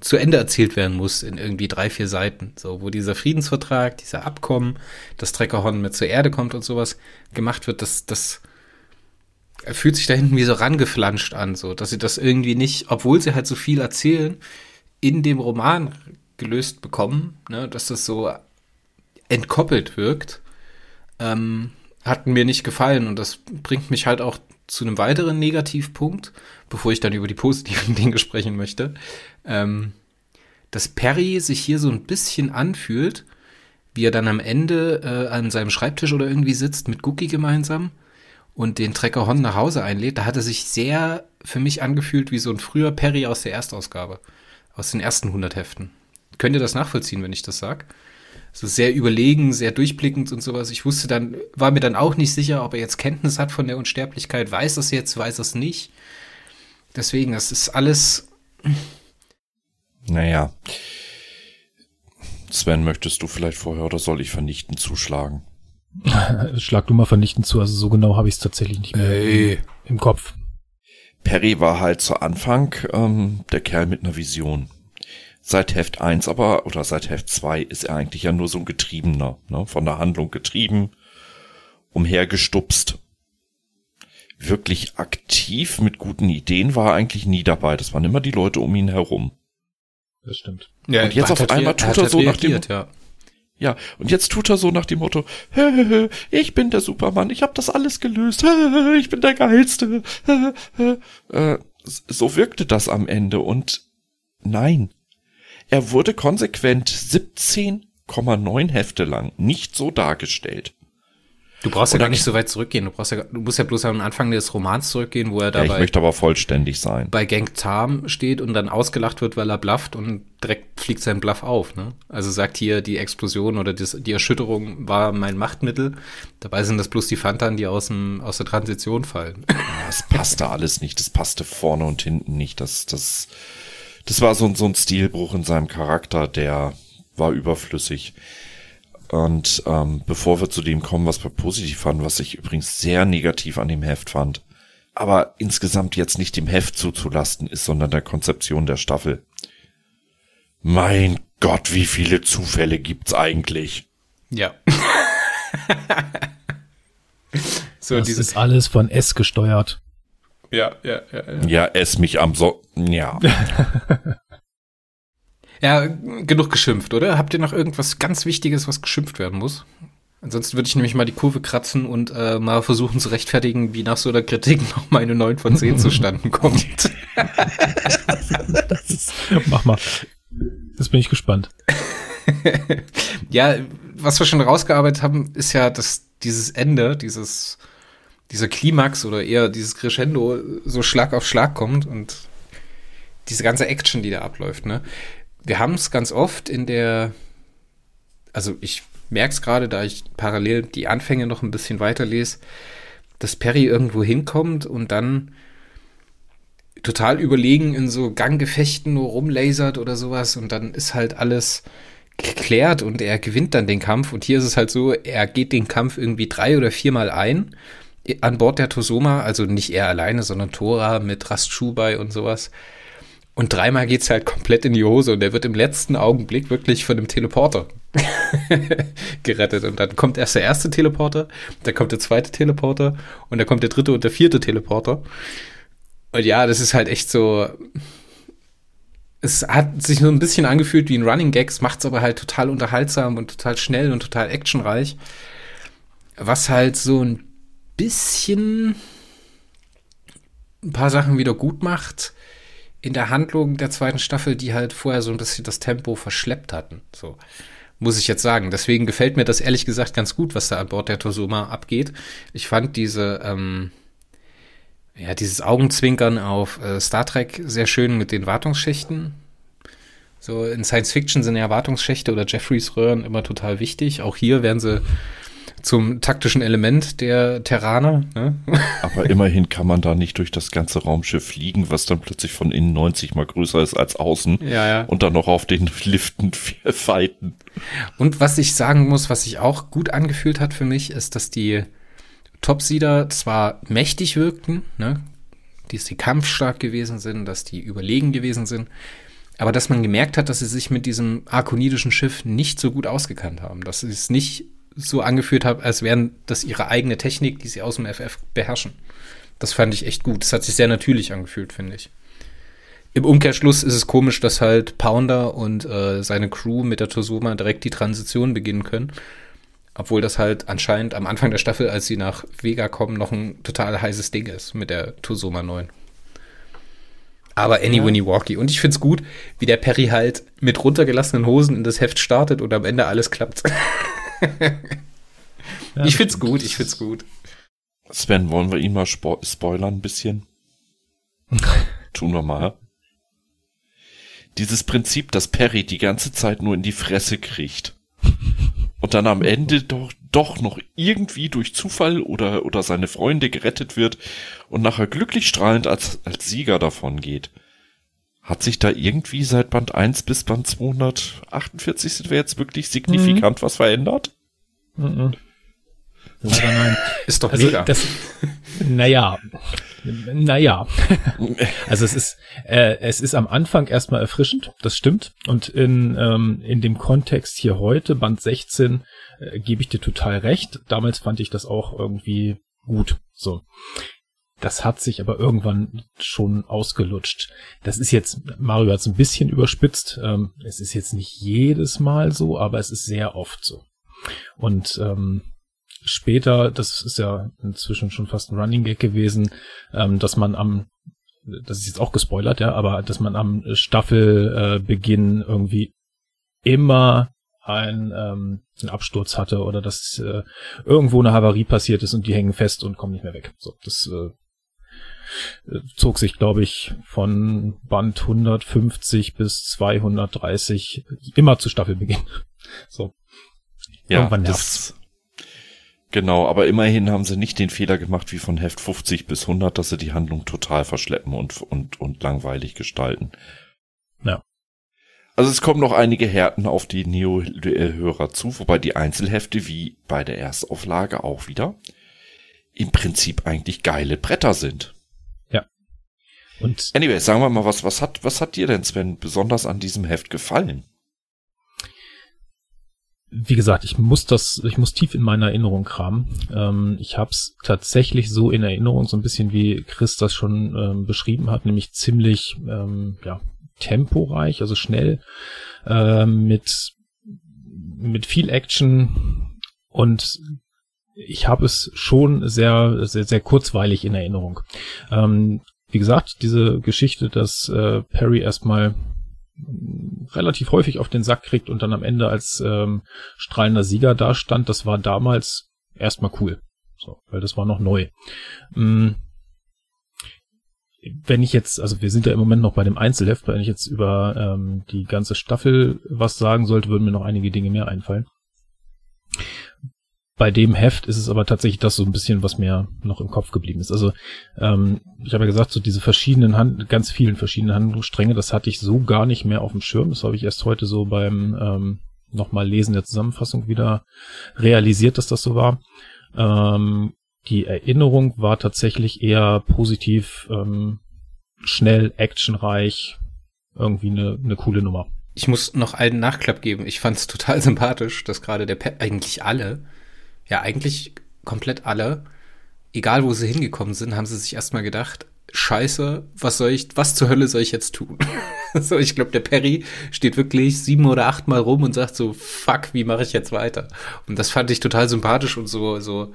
zu Ende erzählt werden muss in irgendwie drei, vier Seiten. So, wo dieser Friedensvertrag, dieser Abkommen, das Treckerhorn mit zur Erde kommt und sowas gemacht wird, das, das fühlt sich da hinten wie so rangeflanscht an, so, dass sie das irgendwie nicht, obwohl sie halt so viel erzählen, in dem Roman gelöst bekommen, ne, dass das so entkoppelt wirkt, ähm, hat mir nicht gefallen und das bringt mich halt auch zu einem weiteren Negativpunkt, bevor ich dann über die positiven Dinge sprechen möchte, ähm, dass Perry sich hier so ein bisschen anfühlt, wie er dann am Ende äh, an seinem Schreibtisch oder irgendwie sitzt mit Cookie gemeinsam und den Trecker Hon nach Hause einlädt. Da hat er sich sehr für mich angefühlt wie so ein früher Perry aus der Erstausgabe, aus den ersten 100 Heften. Könnt ihr das nachvollziehen, wenn ich das sag? So sehr überlegen, sehr durchblickend und sowas. Ich wusste dann, war mir dann auch nicht sicher, ob er jetzt Kenntnis hat von der Unsterblichkeit. Weiß es jetzt, weiß es nicht. Deswegen, das ist alles. Naja. Sven, möchtest du vielleicht vorher oder soll ich vernichtend zuschlagen? Schlag du mal vernichtend zu, also so genau habe ich es tatsächlich nicht mehr hey. im Kopf. Perry war halt zu Anfang ähm, der Kerl mit einer Vision. Seit Heft 1 aber, oder seit Heft 2 ist er eigentlich ja nur so ein Getriebener, ne? von der Handlung getrieben, umhergestupst. Wirklich aktiv mit guten Ideen war er eigentlich nie dabei. Das waren immer die Leute um ihn herum. Das stimmt. Ja, und jetzt auf einmal tut er so nach dem, ja. ja, und jetzt tut er so nach dem Motto, hö, hö, hö, ich bin der Supermann, ich habe das alles gelöst, hö, ich bin der Geilste. Äh, so wirkte das am Ende und nein, er wurde konsequent 17,9 Hefte lang nicht so dargestellt. Du brauchst ja gar nicht so weit zurückgehen. Du brauchst ja, du musst ja bloß am Anfang des Romans zurückgehen, wo er dabei. Ja, ich möchte aber vollständig sein. Bei Gang Tam steht und dann ausgelacht wird, weil er blufft und direkt fliegt sein Bluff auf, ne? Also sagt hier, die Explosion oder das, die Erschütterung war mein Machtmittel. Dabei sind das bloß die Fantan, die aus dem, aus der Transition fallen. Das passte alles nicht. Das passte vorne und hinten nicht. Das, das, das war so, so ein Stilbruch in seinem Charakter, der war überflüssig. Und ähm, bevor wir zu dem kommen, was wir positiv fanden, was ich übrigens sehr negativ an dem Heft fand, aber insgesamt jetzt nicht dem Heft zuzulasten ist, sondern der Konzeption der Staffel. Mein Gott, wie viele Zufälle gibt's eigentlich? Ja. so, das dieses ist alles von S gesteuert. Ja, ja, ja. Ja, ja ess mich am so. Ja. ja, genug geschimpft, oder? Habt ihr noch irgendwas ganz Wichtiges, was geschimpft werden muss? Ansonsten würde ich nämlich mal die Kurve kratzen und äh, mal versuchen zu rechtfertigen, wie nach so einer Kritik noch meine 9 von 10 zustande kommt. ist, mach mal. Jetzt bin ich gespannt. ja, was wir schon rausgearbeitet haben, ist ja, dass dieses Ende, dieses dieser Klimax oder eher dieses Crescendo so Schlag auf Schlag kommt und diese ganze Action, die da abläuft, ne? Wir haben es ganz oft in der, also ich merke es gerade, da ich parallel die Anfänge noch ein bisschen weiterlese, dass Perry irgendwo hinkommt und dann total überlegen in so Ganggefechten nur rumlasert oder sowas und dann ist halt alles geklärt und er gewinnt dann den Kampf und hier ist es halt so, er geht den Kampf irgendwie drei oder viermal ein an Bord der Tosoma, also nicht er alleine, sondern Tora mit Rastschubai und sowas. Und dreimal geht's halt komplett in die Hose und er wird im letzten Augenblick wirklich von dem Teleporter gerettet. Und dann kommt erst der erste Teleporter, dann kommt der zweite Teleporter und dann kommt der dritte und der vierte Teleporter. Und ja, das ist halt echt so. Es hat sich so ein bisschen angefühlt wie ein Running Gags, macht's aber halt total unterhaltsam und total schnell und total actionreich. Was halt so ein bisschen ein paar Sachen wieder gut macht in der Handlung der zweiten Staffel, die halt vorher so ein bisschen das Tempo verschleppt hatten. So muss ich jetzt sagen. Deswegen gefällt mir das ehrlich gesagt ganz gut, was da an Bord der Tosoma abgeht. Ich fand diese, ähm, ja, dieses Augenzwinkern auf äh, Star Trek sehr schön mit den Wartungsschächten. So in Science Fiction sind ja Wartungsschächte oder Jeffreys Röhren immer total wichtig. Auch hier werden sie zum taktischen Element der Terraner. Ne? Aber immerhin kann man da nicht durch das ganze Raumschiff fliegen, was dann plötzlich von innen 90 mal größer ist als außen. Ja, ja. Und dann noch auf den Liften fighten. Und was ich sagen muss, was sich auch gut angefühlt hat für mich, ist, dass die Topsieder zwar mächtig wirkten, ne? dass die kampfstark gewesen sind, dass die überlegen gewesen sind. Aber dass man gemerkt hat, dass sie sich mit diesem arkonidischen Schiff nicht so gut ausgekannt haben. Dass sie es nicht so angeführt haben, als wären das ihre eigene Technik, die sie aus dem FF beherrschen. Das fand ich echt gut. Das hat sich sehr natürlich angefühlt, finde ich. Im Umkehrschluss ist es komisch, dass halt Pounder und äh, seine Crew mit der Tosoma direkt die Transition beginnen können. Obwohl das halt anscheinend am Anfang der Staffel, als sie nach Vega kommen, noch ein total heißes Ding ist mit der Tosoma 9. Aber Any ja. Winnie Walkie. Und ich find's gut, wie der Perry halt mit runtergelassenen Hosen in das Heft startet und am Ende alles klappt. ja, ich find's gut, ich find's gut. Sven, wollen wir ihn mal spo spoilern ein bisschen? Tun wir mal. Dieses Prinzip, dass Perry die ganze Zeit nur in die Fresse kriegt und dann am Ende doch, doch noch irgendwie durch Zufall oder, oder seine Freunde gerettet wird und nachher glücklich strahlend als, als Sieger davon geht. Hat sich da irgendwie seit Band 1 bis Band 248 sind wir jetzt wirklich signifikant mhm. was verändert? Mhm. Leider nein. Ist doch also mega. Das, naja, naja. Also es ist, äh, es ist am Anfang erstmal erfrischend, das stimmt. Und in, ähm, in dem Kontext hier heute, Band 16, äh, gebe ich dir total recht. Damals fand ich das auch irgendwie gut. So. Das hat sich aber irgendwann schon ausgelutscht. Das ist jetzt, Mario hat es ein bisschen überspitzt. Ähm, es ist jetzt nicht jedes Mal so, aber es ist sehr oft so. Und ähm, später, das ist ja inzwischen schon fast ein Running Gag gewesen, ähm, dass man am, das ist jetzt auch gespoilert, ja, aber dass man am Staffelbeginn äh, irgendwie immer ein, ähm, einen Absturz hatte oder dass äh, irgendwo eine Havarie passiert ist und die hängen fest und kommen nicht mehr weg. So, das äh, zog sich, glaube ich, von Band 150 bis 230 immer zu Staffelbeginn. So. Ja, Irgendwann das, Genau, aber immerhin haben sie nicht den Fehler gemacht wie von Heft 50 bis 100, dass sie die Handlung total verschleppen und, und, und langweilig gestalten. Ja. Also es kommen noch einige Härten auf die Neo-Hörer zu, wobei die Einzelhefte wie bei der Erstauflage auch wieder im Prinzip eigentlich geile Bretter sind. Und anyway, sagen wir mal, was, was hat, was hat dir denn, Sven, besonders an diesem Heft gefallen? wie gesagt, ich muss das, ich muss tief in meiner Erinnerung kramen. Ähm, ich habe es tatsächlich so in Erinnerung, so ein bisschen wie Chris das schon ähm, beschrieben hat, nämlich ziemlich ähm, ja, temporeich, also schnell, ähm, mit mit viel Action und ich habe es schon sehr, sehr, sehr kurzweilig in Erinnerung. Ähm, wie gesagt, diese Geschichte, dass äh, Perry erstmal relativ häufig auf den Sack kriegt und dann am Ende als ähm, strahlender Sieger dastand, das war damals erstmal cool. So, weil das war noch neu. Mhm. Wenn ich jetzt, also wir sind ja im Moment noch bei dem Einzelheft, wenn ich jetzt über ähm, die ganze Staffel was sagen sollte, würden mir noch einige Dinge mehr einfallen. Bei dem Heft ist es aber tatsächlich das so ein bisschen, was mir noch im Kopf geblieben ist. Also ähm, ich habe ja gesagt, so diese verschiedenen Hand ganz vielen verschiedenen Handlungsstränge, das hatte ich so gar nicht mehr auf dem Schirm. Das habe ich erst heute so beim ähm, nochmal Lesen der Zusammenfassung wieder realisiert, dass das so war. Ähm, die Erinnerung war tatsächlich eher positiv, ähm, schnell, actionreich, irgendwie eine, eine coole Nummer. Ich muss noch einen Nachklapp geben. Ich fand es total sympathisch, dass gerade der Pep, eigentlich alle ja eigentlich komplett alle, egal wo sie hingekommen sind, haben sie sich erstmal gedacht, Scheiße, was soll ich, was zur Hölle soll ich jetzt tun? so, ich glaube, der Perry steht wirklich sieben oder acht Mal rum und sagt so, fuck, wie mache ich jetzt weiter? Und das fand ich total sympathisch und so, so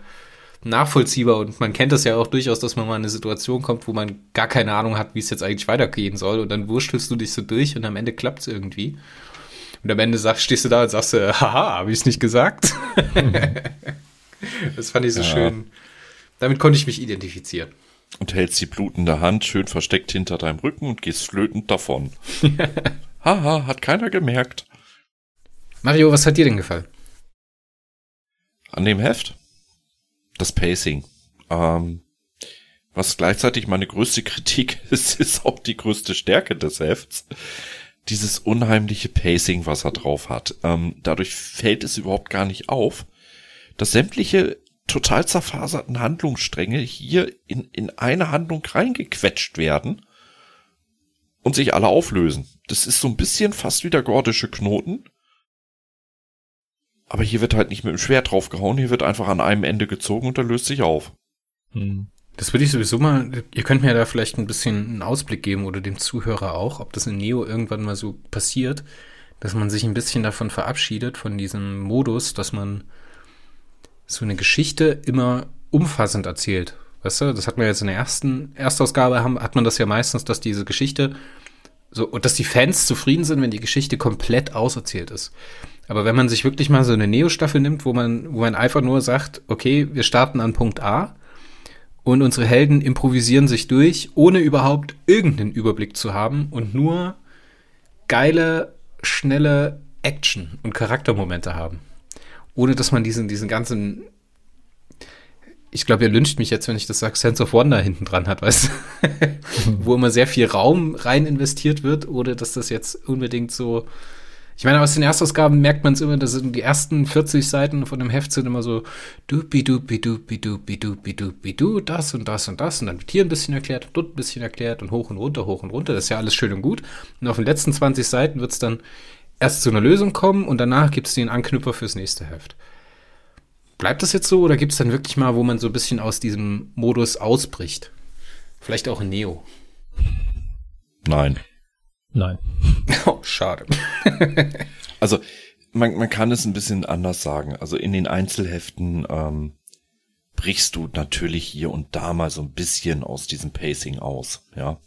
nachvollziehbar. Und man kennt das ja auch durchaus, dass man mal in eine Situation kommt, wo man gar keine Ahnung hat, wie es jetzt eigentlich weitergehen soll. Und dann wurstelst du dich so durch und am Ende klappt es irgendwie. Und am Ende sagst, stehst du da und sagst, haha, habe ich es nicht gesagt? das fand ich so ja. schön. Damit konnte ich mich identifizieren. Und hältst die blutende Hand schön versteckt hinter deinem Rücken und gehst flötend davon. Haha, hat keiner gemerkt. Mario, was hat dir denn gefallen? An dem Heft? Das Pacing. Ähm, was gleichzeitig meine größte Kritik ist, ist auch die größte Stärke des Hefts dieses unheimliche Pacing, was er drauf hat. Ähm, dadurch fällt es überhaupt gar nicht auf, dass sämtliche total zerfaserten Handlungsstränge hier in, in eine Handlung reingequetscht werden und sich alle auflösen. Das ist so ein bisschen fast wie der gordische Knoten. Aber hier wird halt nicht mit dem Schwert draufgehauen, hier wird einfach an einem Ende gezogen und er löst sich auf. Hm. Das würde ich sowieso mal, ihr könnt mir da vielleicht ein bisschen einen Ausblick geben oder dem Zuhörer auch, ob das in Neo irgendwann mal so passiert, dass man sich ein bisschen davon verabschiedet, von diesem Modus, dass man so eine Geschichte immer umfassend erzählt. Weißt du, das hat man jetzt in der ersten Erstausgabe, haben, hat man das ja meistens, dass diese Geschichte so, und dass die Fans zufrieden sind, wenn die Geschichte komplett auserzählt ist. Aber wenn man sich wirklich mal so eine Neo-Staffel nimmt, wo man, wo man einfach nur sagt, okay, wir starten an Punkt A und unsere Helden improvisieren sich durch, ohne überhaupt irgendeinen Überblick zu haben und nur geile, schnelle Action und Charaktermomente haben. Ohne dass man diesen, diesen ganzen ich glaube, ihr lyncht mich jetzt, wenn ich das sage, Sense of Wonder hinten dran hat, weißt du? Wo immer sehr viel Raum rein investiert wird, oder dass das jetzt unbedingt so. Ich meine, aus den Erstausgaben merkt man es immer, dass die ersten 40 Seiten von dem Heft sind immer so dupi dupi dupi dupi dupi dupi du, das und das und das und dann wird hier ein bisschen erklärt, dort ein bisschen erklärt und hoch und runter, hoch und runter. Das ist ja alles schön und gut. Und auf den letzten 20 Seiten wird es dann erst zu einer Lösung kommen und danach gibt es den Anknüpfer fürs nächste Heft. Bleibt das jetzt so oder gibt es dann wirklich mal, wo man so ein bisschen aus diesem Modus ausbricht? Vielleicht auch in Neo. Nein. Nein. Oh, schade. also, man, man kann es ein bisschen anders sagen. Also in den Einzelheften ähm, brichst du natürlich hier und da mal so ein bisschen aus diesem Pacing aus, ja.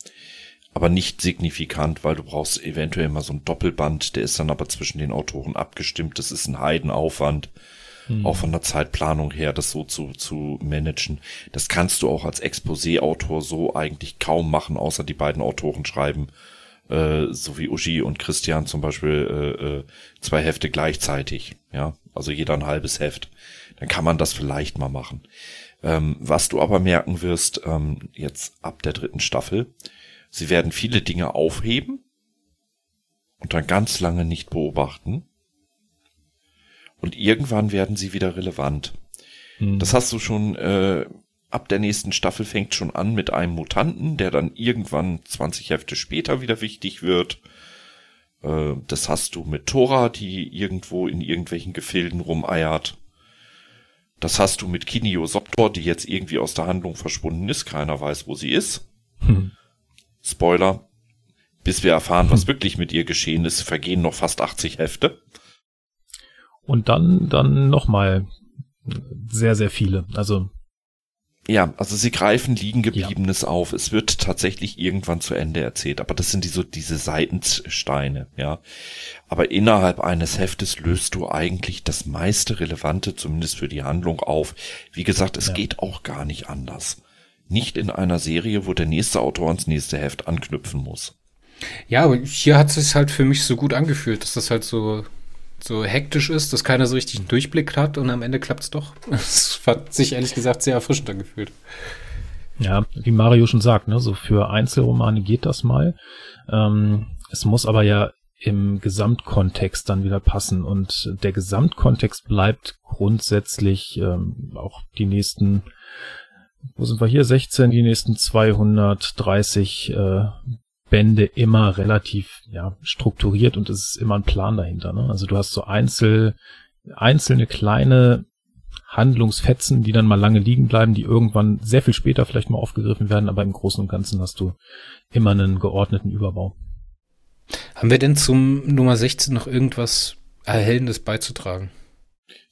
Aber nicht signifikant, weil du brauchst eventuell mal so ein Doppelband, der ist dann aber zwischen den Autoren abgestimmt. Das ist ein Heidenaufwand mhm. auch von der Zeitplanung her, das so zu, zu managen. Das kannst du auch als Exposé-Autor so eigentlich kaum machen, außer die beiden Autoren schreiben, äh, so wie Uschi und Christian zum Beispiel, äh, äh, zwei Hefte gleichzeitig, ja, also jeder ein halbes Heft. Dann kann man das vielleicht mal machen. Ähm, was du aber merken wirst, ähm, jetzt ab der dritten Staffel, sie werden viele Dinge aufheben und dann ganz lange nicht beobachten und irgendwann werden sie wieder relevant. Hm. Das hast du schon äh, ab der nächsten Staffel fängt schon an mit einem Mutanten, der dann irgendwann 20 Hefte später wieder wichtig wird. Äh, das hast du mit Tora, die irgendwo in irgendwelchen Gefilden rumeiert. Das hast du mit Kinio Soptor, die jetzt irgendwie aus der Handlung verschwunden ist. Keiner weiß, wo sie ist. Hm. Spoiler. Bis wir erfahren, was hm. wirklich mit ihr geschehen ist, vergehen noch fast 80 Hefte. Und dann, dann nochmal sehr, sehr viele. Also. Ja, also sie greifen Liegengebliebenes ja. auf. Es wird tatsächlich irgendwann zu Ende erzählt, aber das sind die, so diese Seitensteine, ja. Aber innerhalb eines Heftes löst du eigentlich das meiste Relevante, zumindest für die Handlung, auf. Wie gesagt, es ja. geht auch gar nicht anders. Nicht in einer Serie, wo der nächste Autor ans nächste Heft anknüpfen muss. Ja, aber hier hat es sich halt für mich so gut angefühlt, dass das halt so so hektisch ist, dass keiner so richtig einen Durchblick hat und am Ende klappt es doch. Es hat sich ehrlich gesagt sehr erfrischend angefühlt. Ja, wie Mario schon sagt, ne, so für Einzelromane geht das mal. Ähm, es muss aber ja im Gesamtkontext dann wieder passen und der Gesamtkontext bleibt grundsätzlich ähm, auch die nächsten, wo sind wir hier, 16, die nächsten 230 äh, Bände immer relativ ja, strukturiert und es ist immer ein Plan dahinter. Ne? Also du hast so einzel, einzelne kleine Handlungsfetzen, die dann mal lange liegen bleiben, die irgendwann sehr viel später vielleicht mal aufgegriffen werden, aber im Großen und Ganzen hast du immer einen geordneten Überbau. Haben wir denn zum Nummer 16 noch irgendwas Erhellendes beizutragen?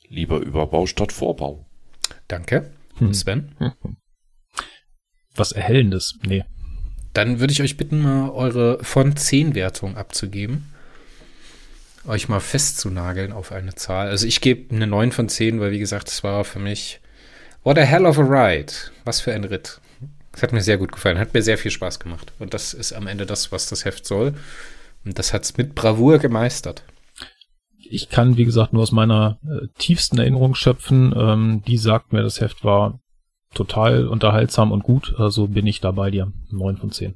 Lieber Überbau statt Vorbau. Danke. Hm. Sven? Was Erhellendes? Nee. Dann würde ich euch bitten, mal eure von 10 Wertung abzugeben. Euch mal festzunageln auf eine Zahl. Also ich gebe eine 9 von 10, weil wie gesagt, es war für mich What a hell of a ride. Was für ein Ritt. Es hat mir sehr gut gefallen, hat mir sehr viel Spaß gemacht. Und das ist am Ende das, was das Heft soll. Und das hat es mit Bravour gemeistert. Ich kann, wie gesagt, nur aus meiner äh, tiefsten Erinnerung schöpfen. Ähm, die sagt mir, das Heft war total unterhaltsam und gut. Also bin ich da bei dir. 9 von 10.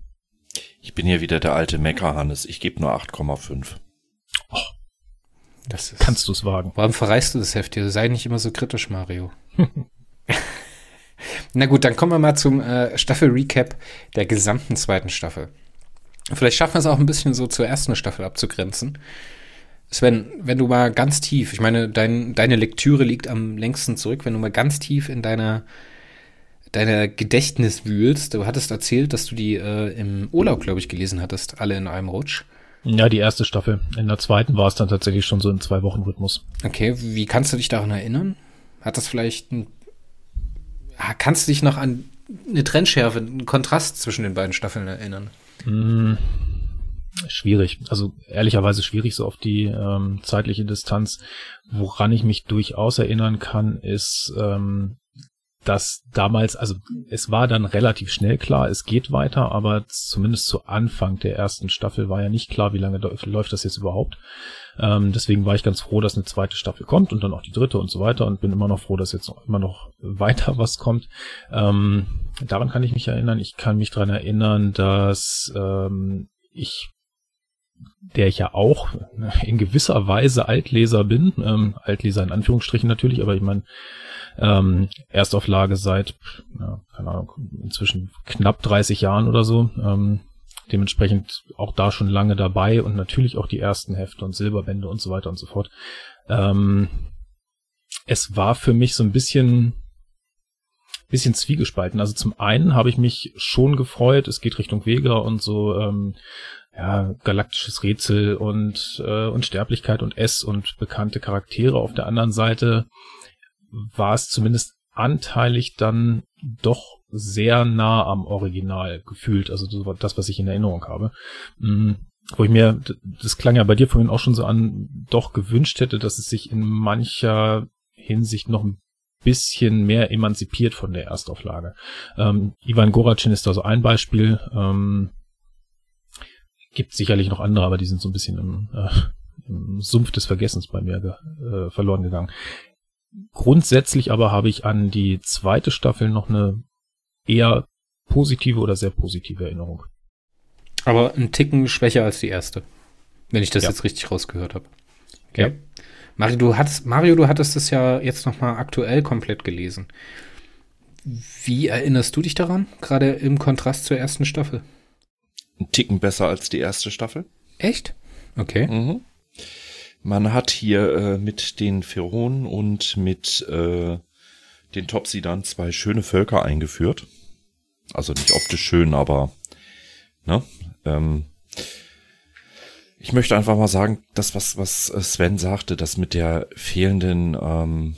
Ich bin hier wieder der alte Mecker, Hannes. Ich gebe nur 8,5. Oh, das ist, Kannst du es wagen? Warum verreißt du das Heft hier? Sei nicht immer so kritisch, Mario. Na gut, dann kommen wir mal zum äh, Staffel-Recap der gesamten zweiten Staffel. Vielleicht schaffen wir es auch ein bisschen so zur ersten Staffel abzugrenzen. Sven, wenn du mal ganz tief, ich meine, dein, deine Lektüre liegt am längsten zurück, wenn du mal ganz tief in deiner, deiner Gedächtnis wühlst, du hattest erzählt, dass du die äh, im Urlaub, glaube ich, gelesen hattest, alle in einem Rutsch. Ja, die erste Staffel. In der zweiten war es dann tatsächlich schon so im Zwei-Wochen-Rhythmus. Okay, wie kannst du dich daran erinnern? Hat das vielleicht ein, ah, kannst du dich noch an eine Trennschärfe, einen Kontrast zwischen den beiden Staffeln erinnern? Mm, schwierig. Also ehrlicherweise schwierig so auf die ähm, zeitliche Distanz. Woran ich mich durchaus erinnern kann, ist, ähm, dass damals, also es war dann relativ schnell klar, es geht weiter, aber zumindest zu Anfang der ersten Staffel war ja nicht klar, wie lange läuft das jetzt überhaupt. Ähm, deswegen war ich ganz froh, dass eine zweite Staffel kommt und dann auch die dritte und so weiter und bin immer noch froh, dass jetzt immer noch weiter was kommt. Ähm, daran kann ich mich erinnern. Ich kann mich daran erinnern, dass ähm, ich der ich ja auch in gewisser Weise Altleser bin, ähm, Altleser in Anführungsstrichen natürlich, aber ich meine, ähm, Erstauflage seit, ja, keine Ahnung, inzwischen knapp 30 Jahren oder so. Ähm, dementsprechend auch da schon lange dabei und natürlich auch die ersten Hefte und Silberbände und so weiter und so fort. Ähm, es war für mich so ein bisschen bisschen zwiegespalten. Also zum einen habe ich mich schon gefreut, es geht Richtung Vega und so ähm, ja, galaktisches Rätsel und äh, Unsterblichkeit und S und bekannte Charaktere. Auf der anderen Seite war es zumindest anteilig dann doch sehr nah am Original gefühlt, also das, was ich in Erinnerung habe. Mhm. Wo ich mir, das klang ja bei dir vorhin auch schon so an, doch gewünscht hätte, dass es sich in mancher Hinsicht noch ein bisschen mehr emanzipiert von der Erstauflage. Ähm, Ivan Goracin ist da so ein Beispiel. Ähm, gibt sicherlich noch andere, aber die sind so ein bisschen im, äh, im Sumpf des Vergessens bei mir ge äh, verloren gegangen. Grundsätzlich aber habe ich an die zweite Staffel noch eine eher positive oder sehr positive Erinnerung. Aber ein Ticken schwächer als die erste. Wenn ich das ja. jetzt richtig rausgehört habe. Okay. Ja. Mario, du hattest, Mario, du hattest das ja jetzt nochmal aktuell komplett gelesen. Wie erinnerst du dich daran? Gerade im Kontrast zur ersten Staffel? Ein Ticken besser als die erste Staffel. Echt? Okay. Mhm. Man hat hier äh, mit den Pheronen und mit äh, den Topsidern zwei schöne Völker eingeführt. Also nicht optisch schön, aber ne? Ähm, ich möchte einfach mal sagen, das, was, was Sven sagte, das mit der fehlenden, ähm,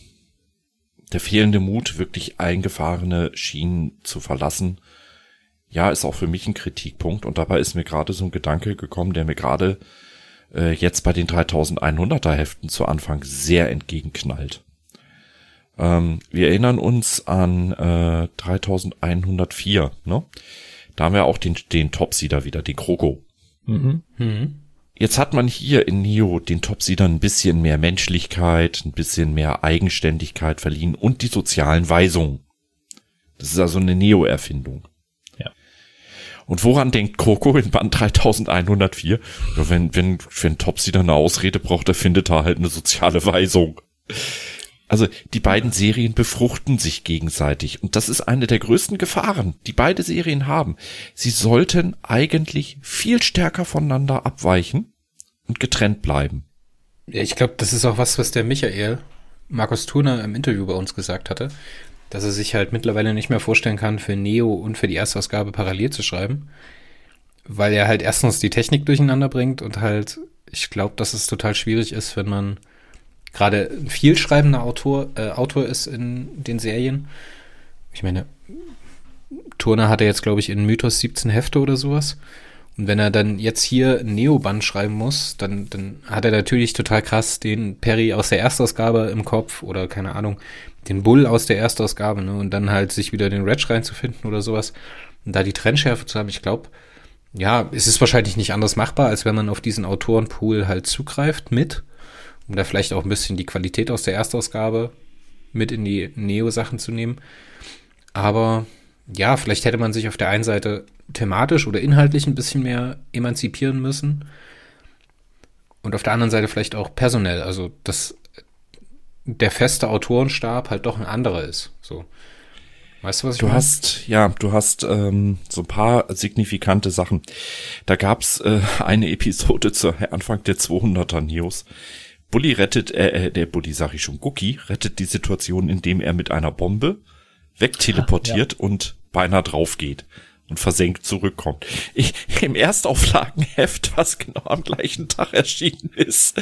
der fehlende Mut, wirklich eingefahrene Schienen zu verlassen, ja, ist auch für mich ein Kritikpunkt. Und dabei ist mir gerade so ein Gedanke gekommen, der mir gerade äh, jetzt bei den 3100er Heften zu Anfang sehr entgegenknallt. Ähm, wir erinnern uns an äh, 3104, ne? Da haben wir auch den, den Topsieder wieder, den Kroko. Mhm. Mhm. Jetzt hat man hier in Neo den Topsiedern ein bisschen mehr Menschlichkeit, ein bisschen mehr Eigenständigkeit verliehen und die sozialen Weisungen. Das ist also eine Neo-Erfindung. Und woran denkt Coco in Band 3104? Ja, wenn, wenn, wenn Topsy dann eine Ausrede braucht, der findet da halt eine soziale Weisung. Also die beiden Serien befruchten sich gegenseitig und das ist eine der größten Gefahren, die beide Serien haben. Sie sollten eigentlich viel stärker voneinander abweichen und getrennt bleiben. Ja, ich glaube, das ist auch was, was der Michael Markus Thuner im Interview bei uns gesagt hatte dass er sich halt mittlerweile nicht mehr vorstellen kann, für Neo und für die Erstausgabe parallel zu schreiben, weil er halt erstens die Technik durcheinander bringt und halt, ich glaube, dass es total schwierig ist, wenn man gerade ein viel schreibender Autor, äh, Autor ist in den Serien. Ich meine, Turner hatte jetzt, glaube ich, in Mythos 17 Hefte oder sowas. Und wenn er dann jetzt hier Neoband schreiben muss, dann, dann hat er natürlich total krass den Perry aus der Erstausgabe im Kopf oder keine Ahnung, den Bull aus der Erstausgabe, ne? Und dann halt sich wieder den Reg reinzufinden oder sowas. Und da die Trennschärfe zu haben, ich glaube, ja, es ist wahrscheinlich nicht anders machbar, als wenn man auf diesen Autorenpool halt zugreift mit, um da vielleicht auch ein bisschen die Qualität aus der Erstausgabe mit in die Neo-Sachen zu nehmen. Aber ja, vielleicht hätte man sich auf der einen Seite thematisch oder inhaltlich ein bisschen mehr emanzipieren müssen. Und auf der anderen Seite vielleicht auch personell. Also, dass der feste Autorenstab halt doch ein anderer ist. So. Weißt du, was ich du meine? Du hast, ja, du hast ähm, so ein paar signifikante Sachen. Da gab's äh, eine Episode zur Anfang der 200er News. Bully rettet, äh, äh, der Bully sag ich schon, Cookie rettet die Situation, indem er mit einer Bombe wegteleportiert ja. und beinahe drauf geht und versenkt zurückkommt. Ich, Im Erstauflagenheft, was genau am gleichen Tag erschienen ist,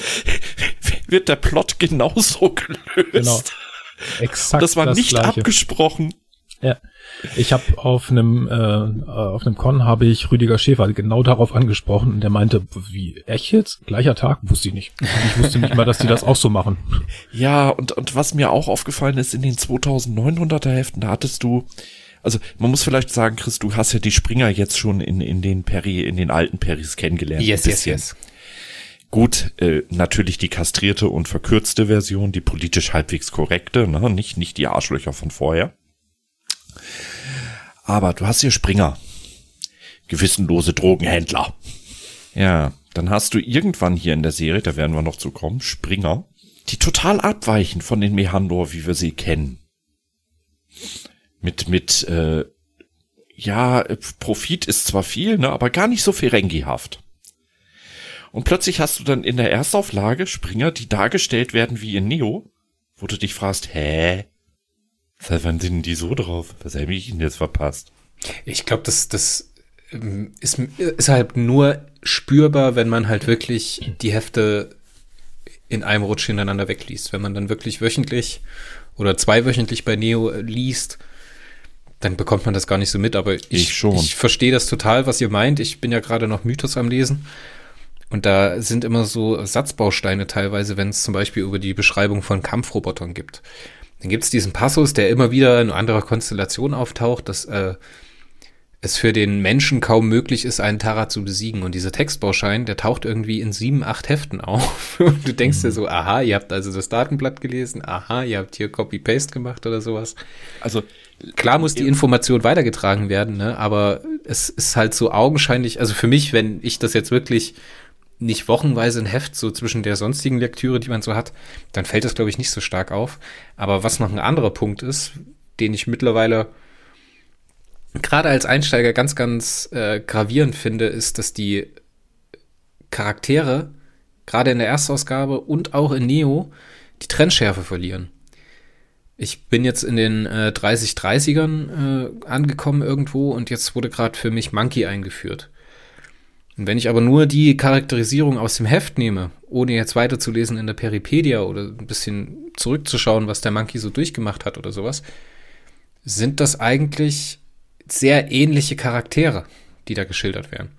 wird der Plot genauso gelöst. Genau. Exakt das war das nicht Gleiche. abgesprochen. Ja. Ich habe auf einem äh, auf einem Con habe ich Rüdiger Schäfer genau darauf angesprochen und der meinte, wie echt jetzt? Gleicher Tag? Wusste ich nicht. Ich wusste nicht mal, dass die das auch so machen. Ja, und und was mir auch aufgefallen ist in den 2900er Heften, da hattest du also man muss vielleicht sagen, Chris, du hast ja die Springer jetzt schon in in den Peri in den alten Peris kennengelernt. Yes, yes, yes. Gut, äh, natürlich die kastrierte und verkürzte Version, die politisch halbwegs korrekte, ne? nicht, nicht die Arschlöcher von vorher. Aber du hast hier Springer. Gewissenlose Drogenhändler. Ja, dann hast du irgendwann hier in der Serie, da werden wir noch zu kommen, Springer, die total abweichen von den Mehandor, wie wir sie kennen. Mit, mit, äh, ja, Profit ist zwar viel, ne, aber gar nicht so Ferengi-haft. Und plötzlich hast du dann in der Erstauflage Springer, die dargestellt werden wie in Neo, wo du dich fragst, hä? Seit wann sind die so drauf? Was habe ich ihnen jetzt verpasst? Ich glaube, das, das ähm, ist, ist halt nur spürbar, wenn man halt wirklich die Hefte in einem Rutsch hintereinander wegliest. Wenn man dann wirklich wöchentlich oder zweiwöchentlich bei Neo liest, dann bekommt man das gar nicht so mit. Aber ich, ich, schon. ich verstehe das total, was ihr meint. Ich bin ja gerade noch Mythos am Lesen. Und da sind immer so Satzbausteine teilweise, wenn es zum Beispiel über die Beschreibung von Kampfrobotern gibt. Dann gibt es diesen Passus, der immer wieder in anderer Konstellation auftaucht, dass äh, es für den Menschen kaum möglich ist, einen Tara zu besiegen. Und dieser Textbauschein, der taucht irgendwie in sieben, acht Heften auf. Und du denkst dir so, aha, ihr habt also das Datenblatt gelesen, aha, ihr habt hier Copy-Paste gemacht oder sowas. Also klar muss die Information weitergetragen werden, ne? aber es ist halt so augenscheinlich, also für mich, wenn ich das jetzt wirklich nicht wochenweise ein Heft so zwischen der sonstigen Lektüre, die man so hat, dann fällt das, glaube ich, nicht so stark auf. Aber was noch ein anderer Punkt ist, den ich mittlerweile gerade als Einsteiger ganz, ganz äh, gravierend finde, ist, dass die Charaktere gerade in der Erstausgabe und auch in Neo die Trennschärfe verlieren. Ich bin jetzt in den äh, 30-30ern äh, angekommen irgendwo und jetzt wurde gerade für mich Monkey eingeführt. Und wenn ich aber nur die Charakterisierung aus dem Heft nehme, ohne jetzt weiterzulesen in der Peripedia oder ein bisschen zurückzuschauen, was der Monkey so durchgemacht hat oder sowas, sind das eigentlich sehr ähnliche Charaktere, die da geschildert werden.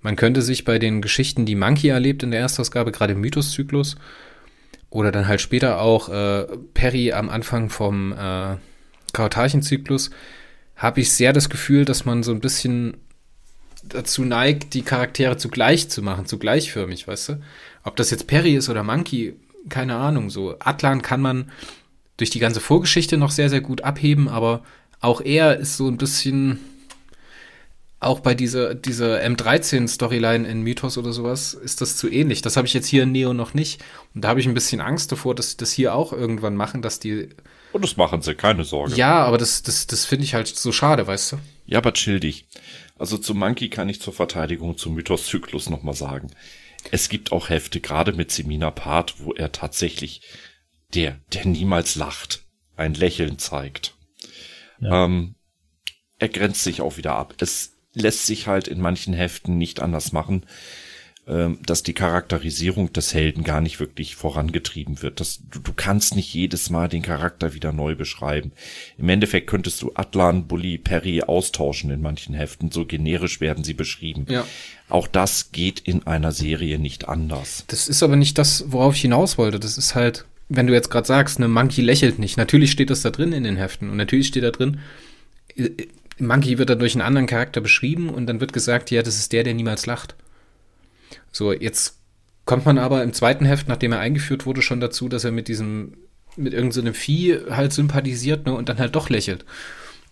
Man könnte sich bei den Geschichten, die Monkey erlebt in der Erstausgabe, gerade im Mythoszyklus, oder dann halt später auch äh, Perry am Anfang vom äh, Kautarchenzyklus, habe ich sehr das Gefühl, dass man so ein bisschen dazu neigt, die Charaktere zugleich zu machen, zu gleichförmig, weißt du? Ob das jetzt Perry ist oder Monkey, keine Ahnung. So Atlan kann man durch die ganze Vorgeschichte noch sehr, sehr gut abheben, aber auch er ist so ein bisschen, auch bei dieser, dieser M13-Storyline in Mythos oder sowas, ist das zu ähnlich. Das habe ich jetzt hier in Neo noch nicht. Und da habe ich ein bisschen Angst davor, dass sie das hier auch irgendwann machen, dass die. Und das machen sie, keine Sorge. Ja, aber das, das, das finde ich halt so schade, weißt du? Ja, aber chill dich. Also zu Monkey kann ich zur Verteidigung zum Mythos-Zyklus nochmal sagen. Es gibt auch Hefte, gerade mit Semina Part, wo er tatsächlich der, der niemals lacht, ein Lächeln zeigt. Ja. Ähm, er grenzt sich auch wieder ab. Es lässt sich halt in manchen Heften nicht anders machen. Ähm, dass die Charakterisierung des Helden gar nicht wirklich vorangetrieben wird. Das, du, du kannst nicht jedes Mal den Charakter wieder neu beschreiben. Im Endeffekt könntest du Atlan, Bully, Perry austauschen in manchen Heften. So generisch werden sie beschrieben. Ja. Auch das geht in einer Serie nicht anders. Das ist aber nicht das, worauf ich hinaus wollte. Das ist halt, wenn du jetzt gerade sagst, ne Monkey lächelt nicht. Natürlich steht das da drin in den Heften und natürlich steht da drin, äh, Monkey wird dann durch einen anderen Charakter beschrieben und dann wird gesagt, ja, das ist der, der niemals lacht. So, jetzt kommt man aber im zweiten Heft, nachdem er eingeführt wurde, schon dazu, dass er mit diesem, mit irgendeinem so Vieh halt sympathisiert, ne, und dann halt doch lächelt.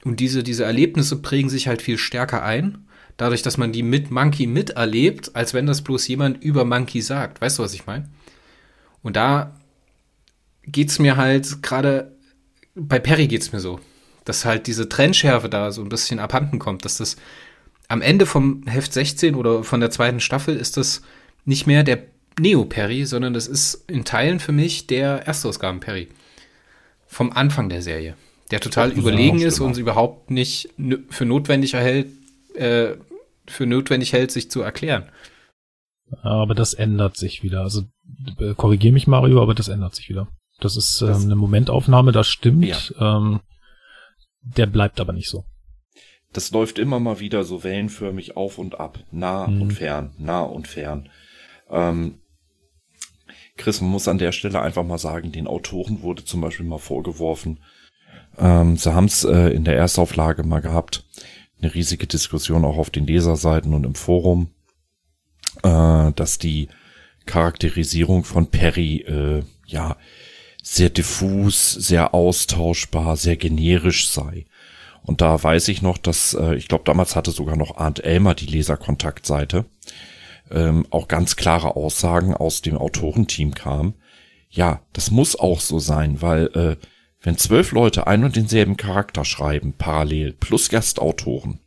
Und diese, diese Erlebnisse prägen sich halt viel stärker ein, dadurch, dass man die mit Monkey miterlebt, als wenn das bloß jemand über Monkey sagt. Weißt du, was ich meine? Und da geht's mir halt gerade, bei Perry geht's mir so. Dass halt diese Trennschärfe da so ein bisschen abhanden kommt, dass das am Ende vom Heft 16 oder von der zweiten Staffel ist das nicht mehr der Neo-Perry, sondern das ist in Teilen für mich der Erstausgaben-Perry. Vom Anfang der Serie. Der total Ach, überlegen ist und überhaupt nicht für notwendig erhält, äh, für notwendig hält, sich zu erklären. Aber das ändert sich wieder. Also äh, korrigier mich, Mario, aber das ändert sich wieder. Das ist ähm, eine Momentaufnahme, das stimmt. Ja. Ähm, der bleibt aber nicht so. Das läuft immer mal wieder so wellenförmig auf und ab, nah mhm. und fern, nah und fern. Ähm, Chris, man muss an der Stelle einfach mal sagen, den Autoren wurde zum Beispiel mal vorgeworfen, ähm, sie haben es äh, in der Erstauflage mal gehabt, eine riesige Diskussion auch auf den Leserseiten und im Forum, äh, dass die Charakterisierung von Perry äh, ja sehr diffus, sehr austauschbar, sehr generisch sei. Und da weiß ich noch, dass äh, ich glaube, damals hatte sogar noch Arndt Elmer die Leserkontaktseite ähm, auch ganz klare Aussagen aus dem Autorenteam kam. Ja, das muss auch so sein, weil äh, wenn zwölf Leute ein und denselben Charakter schreiben, parallel, plus Gastautoren,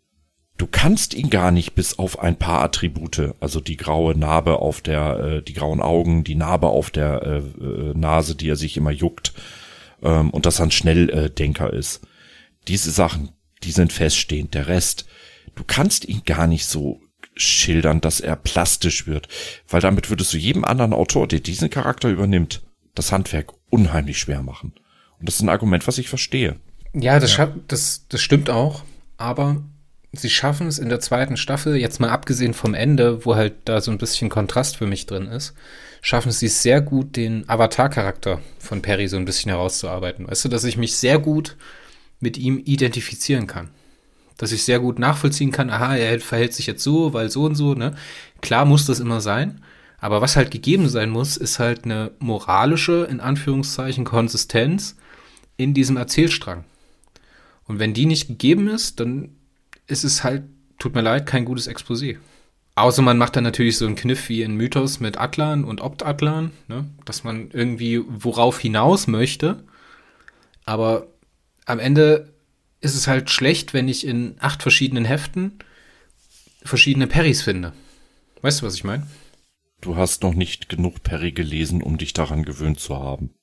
du kannst ihn gar nicht bis auf ein paar Attribute, also die graue Narbe auf der, äh, die grauen Augen, die Narbe auf der äh, äh, Nase, die er sich immer juckt, ähm, und dass er ein Schnelldenker ist. Diese Sachen, die sind feststehend. Der Rest, du kannst ihn gar nicht so schildern, dass er plastisch wird, weil damit würdest du jedem anderen Autor, der diesen Charakter übernimmt, das Handwerk unheimlich schwer machen. Und das ist ein Argument, was ich verstehe. Ja, das, ja. das, das stimmt auch, aber sie schaffen es in der zweiten Staffel, jetzt mal abgesehen vom Ende, wo halt da so ein bisschen Kontrast für mich drin ist, schaffen sie es sehr gut, den Avatar-Charakter von Perry so ein bisschen herauszuarbeiten. Weißt du, dass ich mich sehr gut mit ihm identifizieren kann dass ich sehr gut nachvollziehen kann, aha, er verhält sich jetzt so, weil so und so, ne? Klar muss das immer sein, aber was halt gegeben sein muss, ist halt eine moralische, in Anführungszeichen, Konsistenz in diesem Erzählstrang. Und wenn die nicht gegeben ist, dann ist es halt, tut mir leid, kein gutes Exposé. Außer man macht dann natürlich so einen Kniff wie in Mythos mit Atlan und Opt-Atlan, ne? dass man irgendwie worauf hinaus möchte. Aber am Ende ist es halt schlecht, wenn ich in acht verschiedenen Heften verschiedene Perrys finde. Weißt du, was ich meine? Du hast noch nicht genug Perry gelesen, um dich daran gewöhnt zu haben.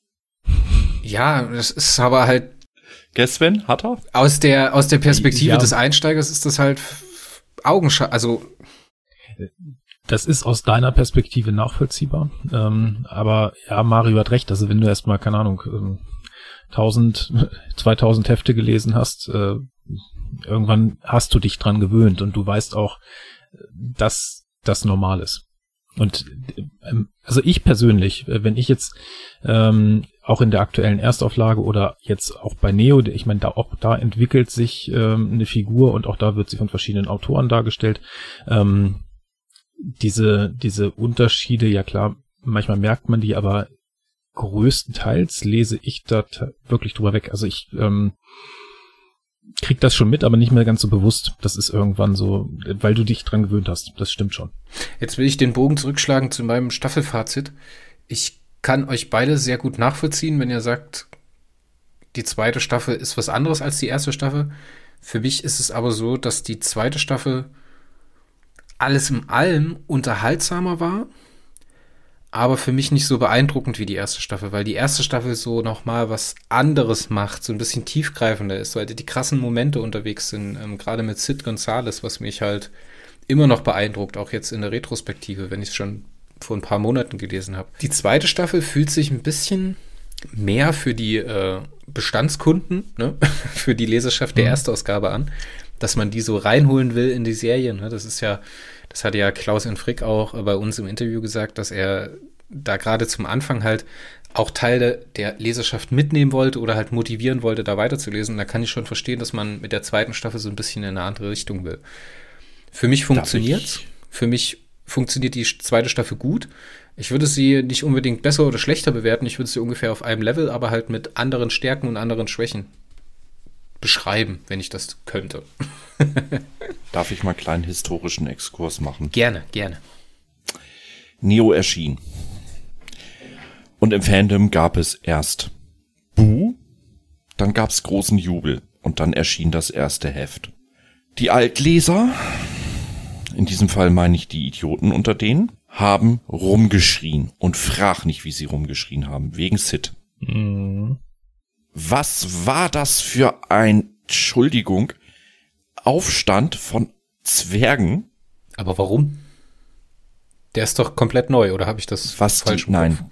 Ja, das ist aber halt. Guess when? Hat er? Aus der, aus der Perspektive ja. des Einsteigers ist das halt Augenschau, also. Das ist aus deiner Perspektive nachvollziehbar. Ähm, aber ja, Mario hat recht. Also wenn du erstmal, keine Ahnung, ähm, 1000, 2000 Hefte gelesen hast, äh, irgendwann hast du dich dran gewöhnt und du weißt auch, dass das normal ist. Und ähm, also ich persönlich, äh, wenn ich jetzt ähm, auch in der aktuellen Erstauflage oder jetzt auch bei Neo, ich meine, da auch da entwickelt sich ähm, eine Figur und auch da wird sie von verschiedenen Autoren dargestellt. Ähm, diese diese Unterschiede, ja klar, manchmal merkt man die, aber größtenteils lese ich da wirklich drüber weg. Also ich ähm, krieg das schon mit, aber nicht mehr ganz so bewusst. Das ist irgendwann so, weil du dich dran gewöhnt hast. Das stimmt schon. Jetzt will ich den Bogen zurückschlagen zu meinem Staffelfazit. Ich kann euch beide sehr gut nachvollziehen, wenn ihr sagt, die zweite Staffel ist was anderes als die erste Staffel. Für mich ist es aber so, dass die zweite Staffel alles in allem unterhaltsamer war aber für mich nicht so beeindruckend wie die erste Staffel, weil die erste Staffel so nochmal was anderes macht, so ein bisschen tiefgreifender ist, weil die krassen Momente unterwegs sind, ähm, gerade mit Sid Gonzales, was mich halt immer noch beeindruckt, auch jetzt in der Retrospektive, wenn ich es schon vor ein paar Monaten gelesen habe. Die zweite Staffel fühlt sich ein bisschen mehr für die äh, Bestandskunden, ne? für die Leserschaft der mhm. Erstausgabe an, dass man die so reinholen will in die Serie. Ne? Das ist ja das hat ja Klaus in Frick auch bei uns im Interview gesagt, dass er da gerade zum Anfang halt auch Teile der Leserschaft mitnehmen wollte oder halt motivieren wollte, da weiterzulesen. Da kann ich schon verstehen, dass man mit der zweiten Staffel so ein bisschen in eine andere Richtung will. Für mich funktioniert's. Für mich funktioniert die zweite Staffel gut. Ich würde sie nicht unbedingt besser oder schlechter bewerten. Ich würde sie ungefähr auf einem Level, aber halt mit anderen Stärken und anderen Schwächen beschreiben, wenn ich das könnte. Darf ich mal einen kleinen historischen Exkurs machen? Gerne, gerne. Neo erschien. Und im Fandom gab es erst Buh, dann gab es großen Jubel. und dann erschien das erste Heft. Die Altleser, in diesem Fall meine ich die Idioten unter denen, haben rumgeschrien und frag nicht, wie sie rumgeschrien haben, wegen Sid. Mhm. Was war das für ein, Entschuldigung, Aufstand von Zwergen? Aber warum? Der ist doch komplett neu, oder habe ich das Was falsch die, Nein.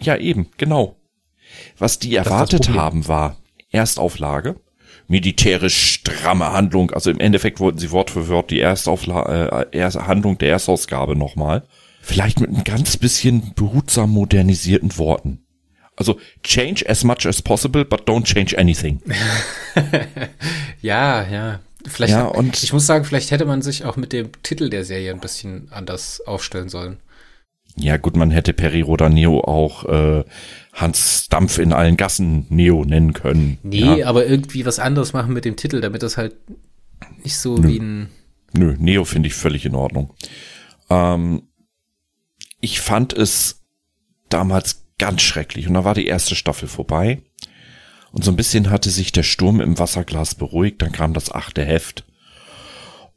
Ja, eben, genau. Was die erwartet haben, war Erstauflage, militärisch stramme Handlung, also im Endeffekt wollten sie Wort für Wort die Erstauflage, äh, erste Handlung der Erstausgabe nochmal. Vielleicht mit ein ganz bisschen behutsam modernisierten Worten. Also change as much as possible, but don't change anything. ja, ja. Vielleicht ja, und ich muss sagen, vielleicht hätte man sich auch mit dem Titel der Serie ein bisschen anders aufstellen sollen. Ja, gut, man hätte Peri Roda Neo auch äh, Hans Dampf in allen Gassen Neo nennen können. Nee, ja. aber irgendwie was anderes machen mit dem Titel, damit das halt nicht so Nö. wie ein. Nö, Neo finde ich völlig in Ordnung. Ähm, ich fand es damals ganz schrecklich und da war die erste Staffel vorbei. Und so ein bisschen hatte sich der Sturm im Wasserglas beruhigt, dann kam das achte Heft.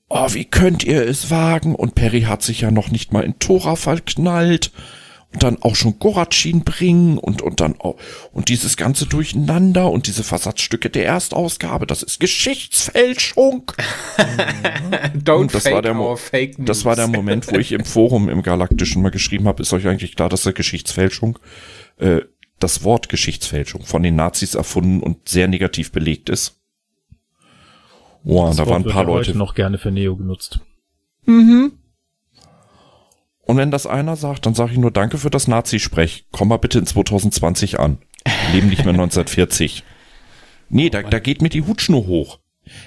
Oh, wie könnt ihr es wagen? Und Perry hat sich ja noch nicht mal in Tora verknallt. Und dann auch schon Goratschin bringen und, und dann auch, und dieses ganze Durcheinander und diese Versatzstücke der Erstausgabe, das ist Geschichtsfälschung. Don't das fake war der Mo fake news. Das war der Moment, wo ich im Forum im Galaktischen mal geschrieben habe, ist euch eigentlich klar, dass der Geschichtsfälschung äh, das Wort Geschichtsfälschung von den Nazis erfunden und sehr negativ belegt ist. Wow, das da Wort waren ein paar Leute heute noch gerne für Neo genutzt. Mhm. Und wenn das einer sagt, dann sage ich nur Danke für das Nazi-Sprech. Komm mal bitte in 2020 an. Wir leben nicht mehr 1940. Nee, da, da geht mir die Hutschnur hoch.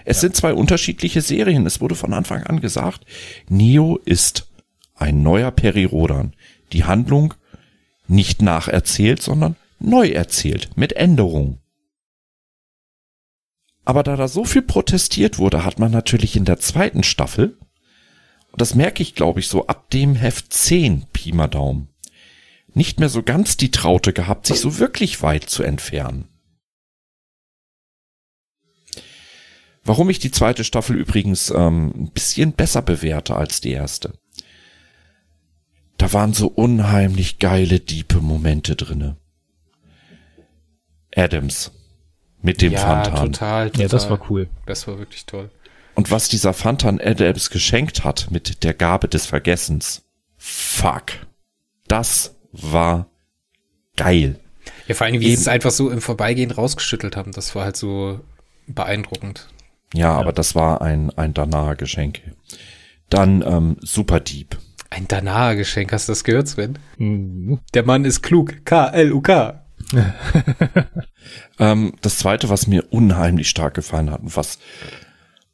Es ja. sind zwei unterschiedliche Serien. Es wurde von Anfang an gesagt, Neo ist ein neuer Peri Rodan. Die Handlung nicht nacherzählt, sondern neu erzählt, mit Änderungen. Aber da da so viel protestiert wurde, hat man natürlich in der zweiten Staffel, und das merke ich glaube ich so ab dem Heft 10 Pi mal Daumen, nicht mehr so ganz die Traute gehabt, sich so wirklich weit zu entfernen. Warum ich die zweite Staffel übrigens ähm, ein bisschen besser bewerte als die erste da waren so unheimlich geile, diepe Momente drinne. Adams mit dem ja, Fantan. Total, total. Ja, das war cool. Das war wirklich toll. Und was dieser Fantan Adams geschenkt hat mit der Gabe des Vergessens. Fuck. Das war geil. Ja, vor allem, wie sie es einfach so im Vorbeigehen rausgeschüttelt haben. Das war halt so beeindruckend. Ja, ja. aber das war ein, ein Danaher-Geschenk. Dann ähm, Super Deep. Ein Danaher-Geschenk, hast du das gehört, Sven? Mhm. Der Mann ist klug. K-L-U-K. ähm, das zweite, was mir unheimlich stark gefallen hat und was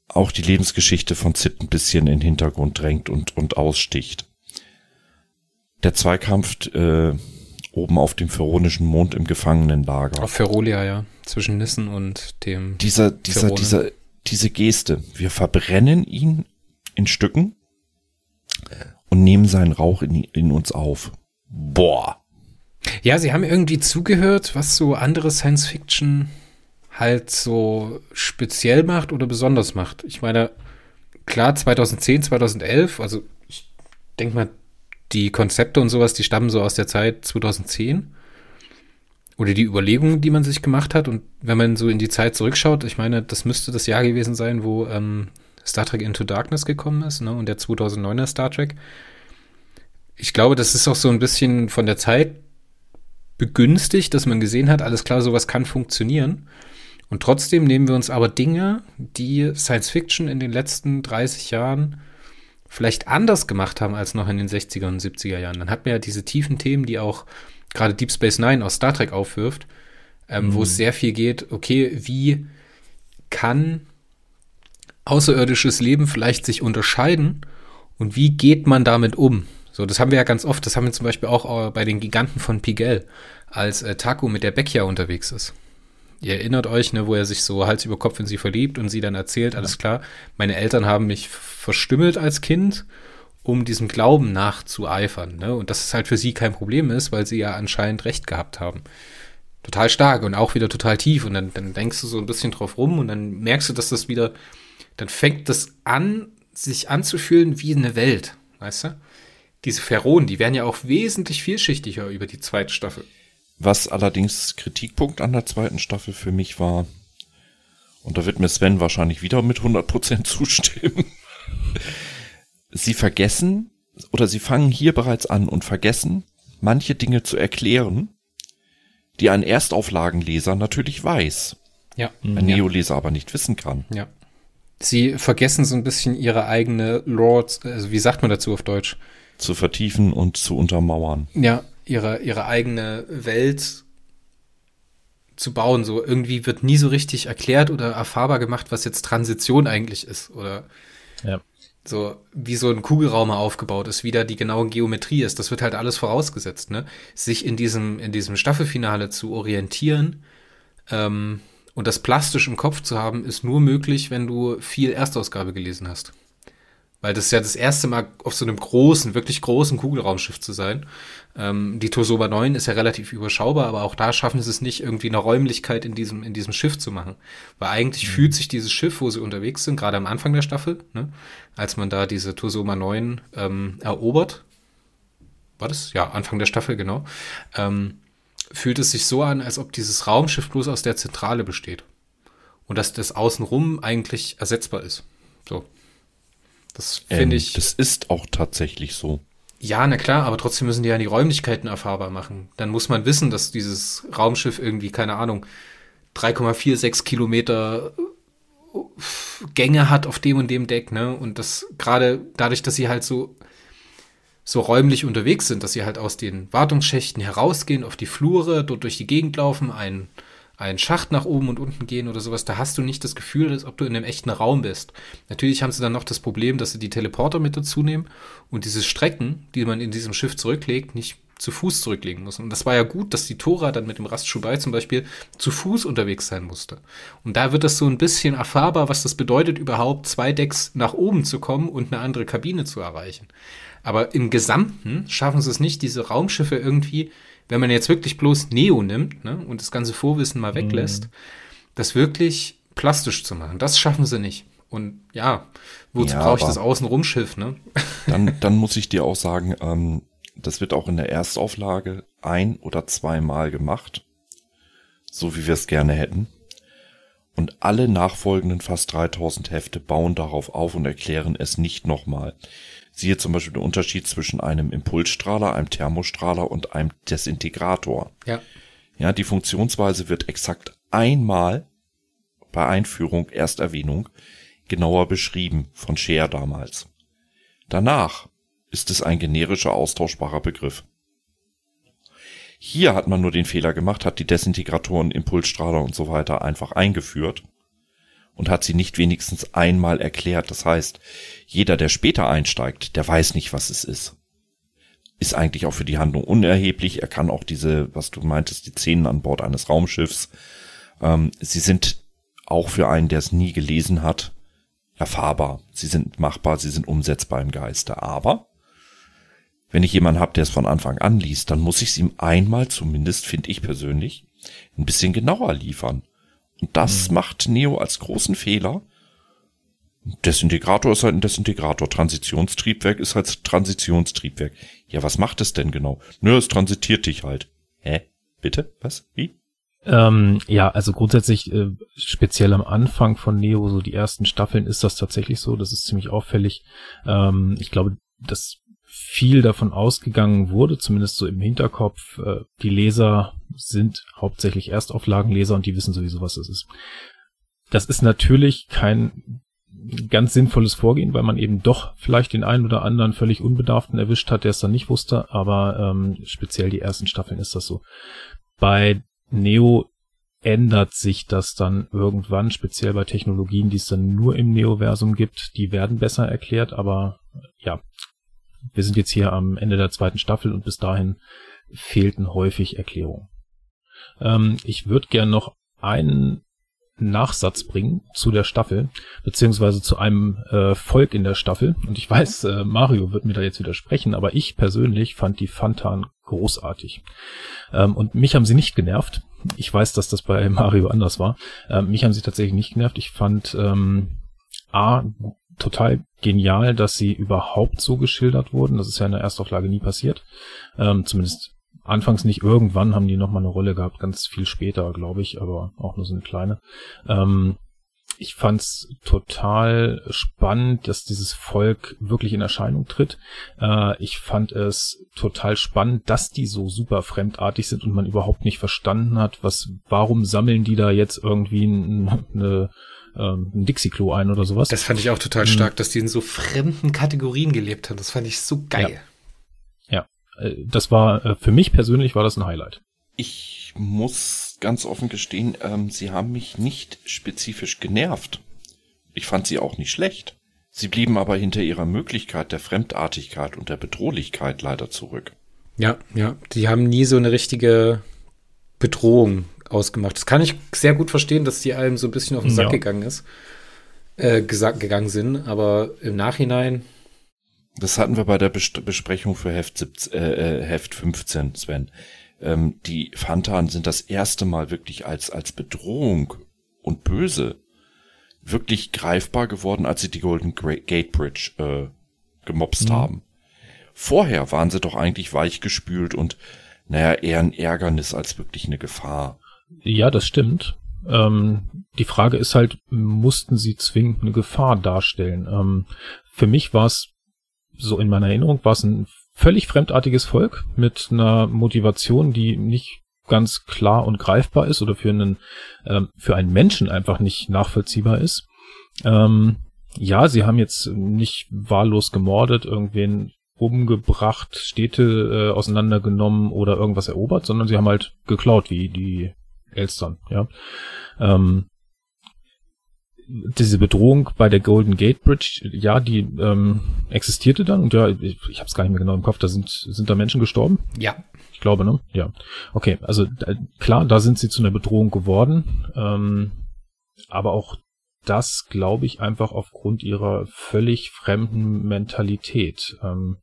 auch die Lebensgeschichte von Sid ein bisschen in den Hintergrund drängt und, und aussticht. Der Zweikampf äh, oben auf dem Feronischen Mond im Gefangenenlager. Auf Ferolia, ja. Zwischen Nissen und dem. Dieser, dieser, dieser, diese Geste. Wir verbrennen ihn in Stücken und nehmen seinen Rauch in, in uns auf. Boah. Ja, sie haben irgendwie zugehört, was so andere Science Fiction halt so speziell macht oder besonders macht. Ich meine, klar, 2010, 2011, also ich denke mal, die Konzepte und sowas, die stammen so aus der Zeit 2010. Oder die Überlegungen, die man sich gemacht hat. Und wenn man so in die Zeit zurückschaut, ich meine, das müsste das Jahr gewesen sein, wo ähm, Star Trek Into Darkness gekommen ist, ne? Und der 2009er Star Trek. Ich glaube, das ist auch so ein bisschen von der Zeit begünstigt, dass man gesehen hat, alles klar, sowas kann funktionieren. Und trotzdem nehmen wir uns aber Dinge, die Science Fiction in den letzten 30 Jahren vielleicht anders gemacht haben als noch in den 60er und 70er Jahren. Dann hat man ja diese tiefen Themen, die auch gerade Deep Space Nine aus Star Trek aufwirft, ähm, mhm. wo es sehr viel geht, okay, wie kann außerirdisches Leben vielleicht sich unterscheiden und wie geht man damit um? So, das haben wir ja ganz oft. Das haben wir zum Beispiel auch äh, bei den Giganten von Pigel, als äh, Taku mit der Beckia unterwegs ist. Ihr erinnert euch, ne, wo er sich so Hals über Kopf in sie verliebt und sie dann erzählt, alles klar, meine Eltern haben mich verstümmelt als Kind, um diesem Glauben nachzueifern. Ne? Und dass es halt für sie kein Problem ist, weil sie ja anscheinend recht gehabt haben. total stark und auch wieder total tief. Und dann, dann denkst du so ein bisschen drauf rum und dann merkst du, dass das wieder, dann fängt das an, sich anzufühlen wie eine Welt, weißt du? Diese Pharaonen, die werden ja auch wesentlich vielschichtiger über die zweite Staffel. Was allerdings Kritikpunkt an der zweiten Staffel für mich war, und da wird mir Sven wahrscheinlich wieder mit 100% zustimmen, sie vergessen oder sie fangen hier bereits an und vergessen, manche Dinge zu erklären, die ein Erstauflagenleser natürlich weiß. Ja. Ein ja. Neoleser aber nicht wissen kann. Ja. Sie vergessen so ein bisschen ihre eigene Lore, also wie sagt man dazu auf Deutsch? Zu vertiefen und zu untermauern. Ja, ihre, ihre eigene Welt zu bauen. So irgendwie wird nie so richtig erklärt oder erfahrbar gemacht, was jetzt Transition eigentlich ist. Oder ja. so wie so ein Kugelraum aufgebaut ist, wie da die genaue Geometrie ist. Das wird halt alles vorausgesetzt, ne? Sich in diesem, in diesem Staffelfinale zu orientieren ähm, und das plastisch im Kopf zu haben, ist nur möglich, wenn du viel Erstausgabe gelesen hast. Weil das ist ja das erste Mal auf so einem großen, wirklich großen Kugelraumschiff zu sein. Ähm, die Tosoba 9 ist ja relativ überschaubar, aber auch da schaffen sie es nicht, irgendwie eine Räumlichkeit in diesem, in diesem Schiff zu machen. Weil eigentlich mhm. fühlt sich dieses Schiff, wo sie unterwegs sind, gerade am Anfang der Staffel, ne, als man da diese Tosoba 9 ähm, erobert, war das? Ja, Anfang der Staffel, genau. Ähm, fühlt es sich so an, als ob dieses Raumschiff bloß aus der Zentrale besteht. Und dass das außenrum eigentlich ersetzbar ist. So. Das finde ähm, ich. Das ist auch tatsächlich so. Ja, na klar, aber trotzdem müssen die ja die Räumlichkeiten erfahrbar machen. Dann muss man wissen, dass dieses Raumschiff irgendwie, keine Ahnung, 3,46 Kilometer äh, Gänge hat auf dem und dem Deck, ne? Und das gerade dadurch, dass sie halt so so räumlich unterwegs sind, dass sie halt aus den Wartungsschächten herausgehen auf die Flure, dort durch die Gegend laufen, einen einen Schacht nach oben und unten gehen oder sowas, da hast du nicht das Gefühl, als ob du in einem echten Raum bist. Natürlich haben sie dann noch das Problem, dass sie die Teleporter mit dazu nehmen und diese Strecken, die man in diesem Schiff zurücklegt, nicht zu Fuß zurücklegen muss. Und das war ja gut, dass die Tora dann mit dem Rastschubai zum Beispiel zu Fuß unterwegs sein musste. Und da wird das so ein bisschen erfahrbar, was das bedeutet, überhaupt zwei Decks nach oben zu kommen und eine andere Kabine zu erreichen. Aber im Gesamten schaffen sie es nicht, diese Raumschiffe irgendwie wenn man jetzt wirklich bloß Neo nimmt ne, und das ganze Vorwissen mal weglässt, mhm. das wirklich plastisch zu machen. Das schaffen sie nicht. Und ja, wozu ja, brauche ich das Außenrumschiff, ne? Dann, dann muss ich dir auch sagen, ähm, das wird auch in der Erstauflage ein oder zweimal gemacht. So wie wir es gerne hätten. Und alle nachfolgenden fast 3000 Hefte bauen darauf auf und erklären es nicht nochmal. Siehe zum Beispiel den Unterschied zwischen einem Impulsstrahler, einem Thermostrahler und einem Desintegrator. Ja. Ja, die Funktionsweise wird exakt einmal bei Einführung, Ersterwähnung, genauer beschrieben von Scheer damals. Danach ist es ein generischer austauschbarer Begriff. Hier hat man nur den Fehler gemacht, hat die Desintegratoren, Impulsstrahler und so weiter einfach eingeführt und hat sie nicht wenigstens einmal erklärt. Das heißt, jeder, der später einsteigt, der weiß nicht, was es ist. Ist eigentlich auch für die Handlung unerheblich. Er kann auch diese, was du meintest, die Szenen an Bord eines Raumschiffs, ähm, sie sind auch für einen, der es nie gelesen hat, erfahrbar. Sie sind machbar, sie sind umsetzbar im Geiste. Aber wenn ich jemanden habe, der es von Anfang an liest, dann muss ich es ihm einmal zumindest, finde ich persönlich, ein bisschen genauer liefern. Das mhm. macht Neo als großen Fehler. Desintegrator ist halt ein Desintegrator. Transitionstriebwerk ist halt Transitionstriebwerk. Ja, was macht es denn genau? Nö, es transitiert dich halt. Hä? Bitte? Was? Wie? Ähm, ja, also grundsätzlich, äh, speziell am Anfang von Neo, so die ersten Staffeln, ist das tatsächlich so. Das ist ziemlich auffällig. Ähm, ich glaube, dass viel davon ausgegangen wurde, zumindest so im Hinterkopf, äh, die Leser sind hauptsächlich Erstauflagenleser und die wissen sowieso, was es ist. Das ist natürlich kein ganz sinnvolles Vorgehen, weil man eben doch vielleicht den einen oder anderen völlig Unbedarften erwischt hat, der es dann nicht wusste, aber ähm, speziell die ersten Staffeln ist das so. Bei Neo ändert sich das dann irgendwann, speziell bei Technologien, die es dann nur im Neoversum gibt, die werden besser erklärt, aber ja, wir sind jetzt hier am Ende der zweiten Staffel und bis dahin fehlten häufig Erklärungen. Ähm, ich würde gern noch einen Nachsatz bringen zu der Staffel, beziehungsweise zu einem äh, Volk in der Staffel. Und ich weiß, äh, Mario wird mir da jetzt widersprechen, aber ich persönlich fand die Fantan großartig. Ähm, und mich haben sie nicht genervt. ich weiß, dass das bei Mario anders war. Ähm, mich haben sie tatsächlich nicht genervt. Ich fand ähm, A, total genial, dass sie überhaupt so geschildert wurden. Das ist ja in der Erstauflage nie passiert. Ähm, zumindest anfangs nicht. Irgendwann haben die nochmal eine Rolle gehabt, ganz viel später, glaube ich, aber auch nur so eine kleine. Ähm, ich fand's total spannend, dass dieses Volk wirklich in Erscheinung tritt. Äh, ich fand es total spannend, dass die so super fremdartig sind und man überhaupt nicht verstanden hat, was, warum sammeln die da jetzt irgendwie eine, ähm, ein Dixie-Klo ein oder sowas. Das fand ich auch total stark, mhm. dass die in so fremden Kategorien gelebt haben. Das fand ich so geil. Ja, das war, äh, für mich persönlich war das ein Highlight. Ich muss ganz offen gestehen, ähm, sie haben mich nicht spezifisch genervt. Ich fand sie auch nicht schlecht. Sie blieben aber hinter ihrer Möglichkeit der Fremdartigkeit und der Bedrohlichkeit leider zurück. Ja, ja. Die haben nie so eine richtige Bedrohung ausgemacht. Das kann ich sehr gut verstehen, dass die einem so ein bisschen auf den Sack ja. gegangen ist, äh, gesagt, gegangen sind, aber im Nachhinein. Das hatten wir bei der Bes Besprechung für Heft, 17, äh, äh, Heft 15, Sven. Ähm, die Fantan sind das erste Mal wirklich als, als Bedrohung und böse wirklich greifbar geworden, als sie die Golden Gate Bridge äh, gemobst mhm. haben. Vorher waren sie doch eigentlich weichgespült und naja, eher ein Ärgernis als wirklich eine Gefahr. Ja, das stimmt. Ähm, die Frage ist halt, mussten sie zwingend eine Gefahr darstellen? Ähm, für mich war es, so in meiner Erinnerung, war es ein völlig fremdartiges Volk mit einer Motivation, die nicht ganz klar und greifbar ist oder für einen, ähm, für einen Menschen einfach nicht nachvollziehbar ist. Ähm, ja, sie haben jetzt nicht wahllos gemordet, irgendwen umgebracht, Städte äh, auseinandergenommen oder irgendwas erobert, sondern sie haben halt geklaut, wie die Elstern, ja. Ähm, diese Bedrohung bei der Golden Gate Bridge, ja, die ähm, existierte dann und ja, ich, ich habe es gar nicht mehr genau im Kopf, da sind sind da Menschen gestorben? Ja. Ich glaube, ne? Ja. Okay, also äh, klar, da sind sie zu einer Bedrohung geworden, ähm, aber auch das glaube ich einfach aufgrund ihrer völlig fremden Mentalität. Ähm,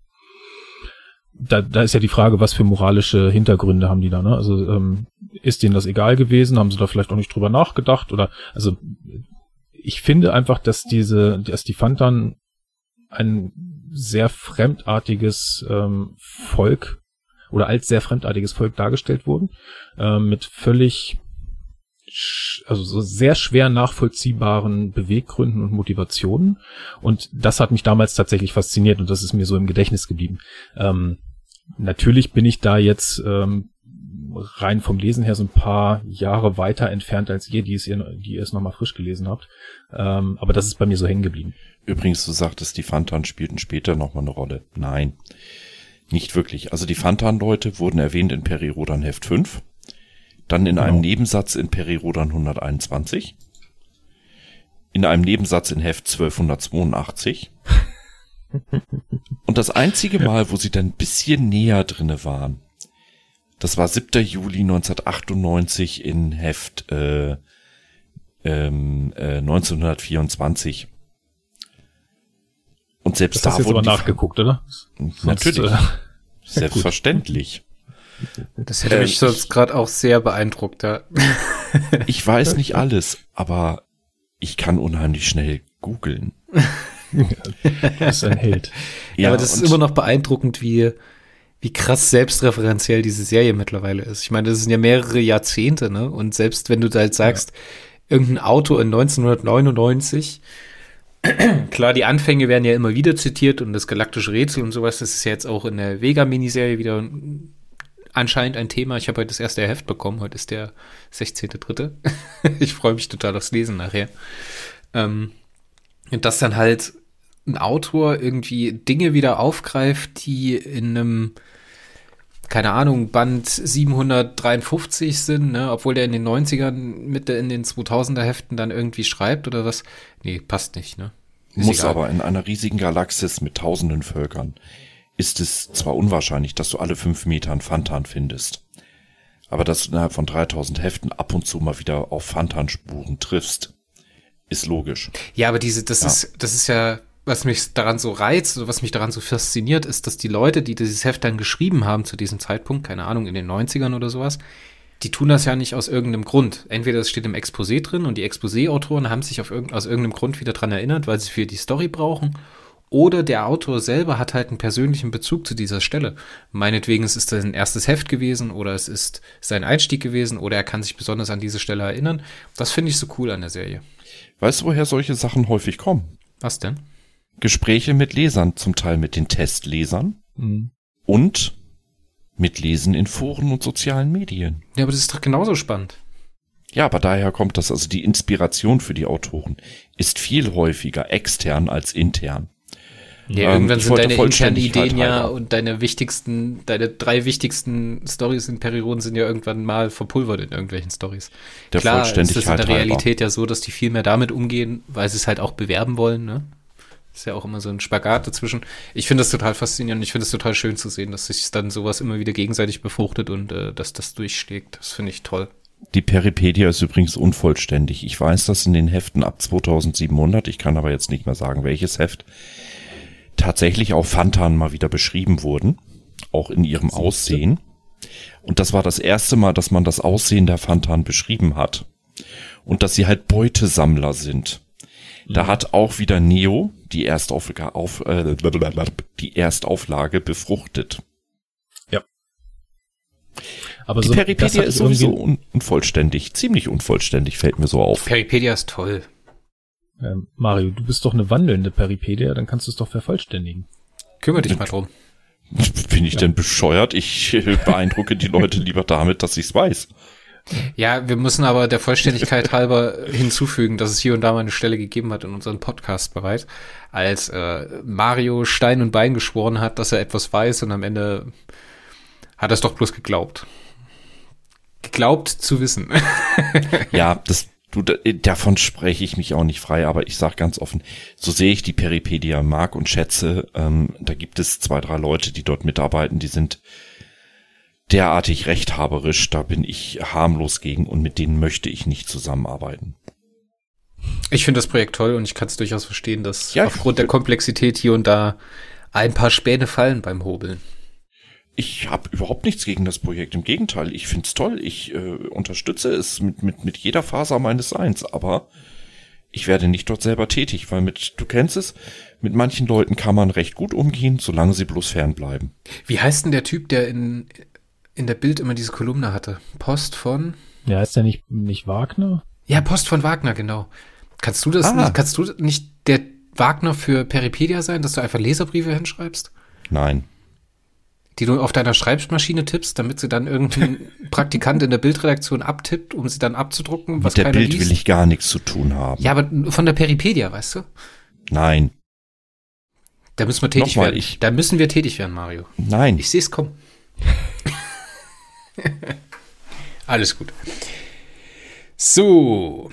da, da ist ja die Frage, was für moralische Hintergründe haben die da, ne? Also ähm, ist denen das egal gewesen? Haben sie da vielleicht auch nicht drüber nachgedacht? Oder also ich finde einfach, dass diese, dass die Fantan ein sehr fremdartiges ähm, Volk oder als sehr fremdartiges Volk dargestellt wurden, ähm, mit völlig also so sehr schwer nachvollziehbaren Beweggründen und Motivationen. Und das hat mich damals tatsächlich fasziniert und das ist mir so im Gedächtnis geblieben. Ähm, natürlich bin ich da jetzt ähm, rein vom Lesen her so ein paar Jahre weiter entfernt als ihr, die es ihr, die ihr es nochmal frisch gelesen habt. Ähm, aber das ist bei mir so hängen geblieben. Übrigens, du sagtest, die Fantan spielten später nochmal eine Rolle. Nein, nicht wirklich. Also die Fantan-Leute wurden erwähnt in Peri-Rodan Heft 5, dann in genau. einem Nebensatz in Peri-Rodan 121, in einem Nebensatz in Heft 1282 und das einzige Mal, wo sie dann ein bisschen näher drinne waren, das war 7. Juli 1998 in Heft äh, ähm, äh, 1924. Und selbst das da hast du jetzt aber nachgeguckt, oder? Natürlich. Sonst, äh, Selbstverständlich. Das hätte mich äh, sonst gerade auch sehr beeindruckt, ja. ich weiß nicht alles, aber ich kann unheimlich schnell googeln. das ist ein Held. Ja, aber das ist immer noch beeindruckend, wie wie krass selbstreferenziell diese Serie mittlerweile ist. Ich meine, das sind ja mehrere Jahrzehnte, ne? Und selbst wenn du da halt sagst, ja. irgendein Auto in 1999, klar, die Anfänge werden ja immer wieder zitiert und das galaktische Rätsel und sowas, das ist ja jetzt auch in der Vega-Miniserie wieder anscheinend ein Thema. Ich habe heute das erste Heft bekommen, heute ist der 16.3. ich freue mich total aufs Lesen nachher. Ähm, und das dann halt ein Autor irgendwie Dinge wieder aufgreift, die in einem keine Ahnung, Band 753 sind, ne, obwohl der in den 90ern, Mitte in den 2000er Heften dann irgendwie schreibt oder was. Nee, passt nicht, ne? Ist Muss egal. aber in einer riesigen Galaxis mit tausenden Völkern ist es zwar unwahrscheinlich, dass du alle fünf Meter einen Fantan findest, aber dass du innerhalb von 3000 Heften ab und zu mal wieder auf Fantan-Spuren triffst, ist logisch. Ja, aber diese, das ja. ist, das ist ja, was mich daran so reizt, oder was mich daran so fasziniert, ist, dass die Leute, die dieses Heft dann geschrieben haben zu diesem Zeitpunkt, keine Ahnung, in den 90ern oder sowas, die tun das ja nicht aus irgendeinem Grund. Entweder es steht im Exposé drin und die Exposé-Autoren haben sich auf irg aus irgendeinem Grund wieder dran erinnert, weil sie für die Story brauchen. Oder der Autor selber hat halt einen persönlichen Bezug zu dieser Stelle. Meinetwegen es ist es sein erstes Heft gewesen oder es ist sein Einstieg gewesen oder er kann sich besonders an diese Stelle erinnern. Das finde ich so cool an der Serie. Weißt du, woher solche Sachen häufig kommen? Was denn? Gespräche mit Lesern, zum Teil mit den Testlesern mhm. und mit Lesen in Foren und sozialen Medien. Ja, aber das ist doch genauso spannend. Ja, aber daher kommt das, also die Inspiration für die Autoren ist viel häufiger extern als intern. Ja, ähm, irgendwann sind deine internen Ideen ja und deine wichtigsten, deine drei wichtigsten Stories in Perioden sind ja irgendwann mal verpulvert in irgendwelchen Stories. Der Klar, ist es in der Realität halber. ja so, dass die viel mehr damit umgehen, weil sie es halt auch bewerben wollen, ne? Ist ja auch immer so ein Spagat dazwischen. Ich finde das total faszinierend. Ich finde es total schön zu sehen, dass sich dann sowas immer wieder gegenseitig befruchtet und äh, dass das durchschlägt. Das finde ich toll. Die Peripedia ist übrigens unvollständig. Ich weiß das in den Heften ab 2700. Ich kann aber jetzt nicht mehr sagen, welches Heft tatsächlich auch Fantan mal wieder beschrieben wurden, auch in ihrem Aussehen. Und das war das erste Mal, dass man das Aussehen der Fantan beschrieben hat. Und dass sie halt Beutesammler sind. Da mhm. hat auch wieder Neo die Erstauflage, auf, äh, die Erstauflage befruchtet. Ja. Aber die so, Peripedia ist sowieso un unvollständig, ziemlich unvollständig, fällt mir so auf. Peripedia ist toll. Ähm, Mario, du bist doch eine wandelnde Peripedia, dann kannst du es doch vervollständigen. Kümmere dich mal drum. Bin ich ja. denn bescheuert? Ich beeindrucke die Leute lieber damit, dass ich es weiß. Ja, wir müssen aber der Vollständigkeit halber hinzufügen, dass es hier und da mal eine Stelle gegeben hat in unserem Podcast bereits, als äh, Mario Stein und Bein geschworen hat, dass er etwas weiß und am Ende hat er es doch bloß geglaubt. Geglaubt zu wissen. ja, das Du, davon spreche ich mich auch nicht frei, aber ich sage ganz offen, so sehe ich die Peripedia mag und schätze. Ähm, da gibt es zwei, drei Leute, die dort mitarbeiten, die sind derartig rechthaberisch, da bin ich harmlos gegen und mit denen möchte ich nicht zusammenarbeiten. Ich finde das Projekt toll und ich kann es durchaus verstehen, dass ja, aufgrund der Komplexität hier und da ein paar Späne fallen beim Hobeln. Ich habe überhaupt nichts gegen das Projekt. Im Gegenteil, ich find's toll. Ich äh, unterstütze es mit, mit, mit jeder Faser meines Seins. Aber ich werde nicht dort selber tätig, weil mit, du kennst es, mit manchen Leuten kann man recht gut umgehen, solange sie bloß fernbleiben. Wie heißt denn der Typ, der in, in der Bild immer diese Kolumne hatte? Post von? Ja, ist der nicht, nicht Wagner? Ja, Post von Wagner, genau. Kannst du das ah. nicht, kannst du nicht der Wagner für Peripedia sein, dass du einfach Leserbriefe hinschreibst? Nein die du auf deiner Schreibmaschine tippst, damit sie dann irgendein Praktikant in der Bildredaktion abtippt, um sie dann abzudrucken, was Mit der Bild liest. will ich gar nichts zu tun haben. Ja, aber von der Peripedia, weißt du? Nein. Da müssen wir tätig Nochmal, werden. Ich, da müssen wir tätig werden, Mario. Nein. Ich sehe es kommen. Alles gut. So.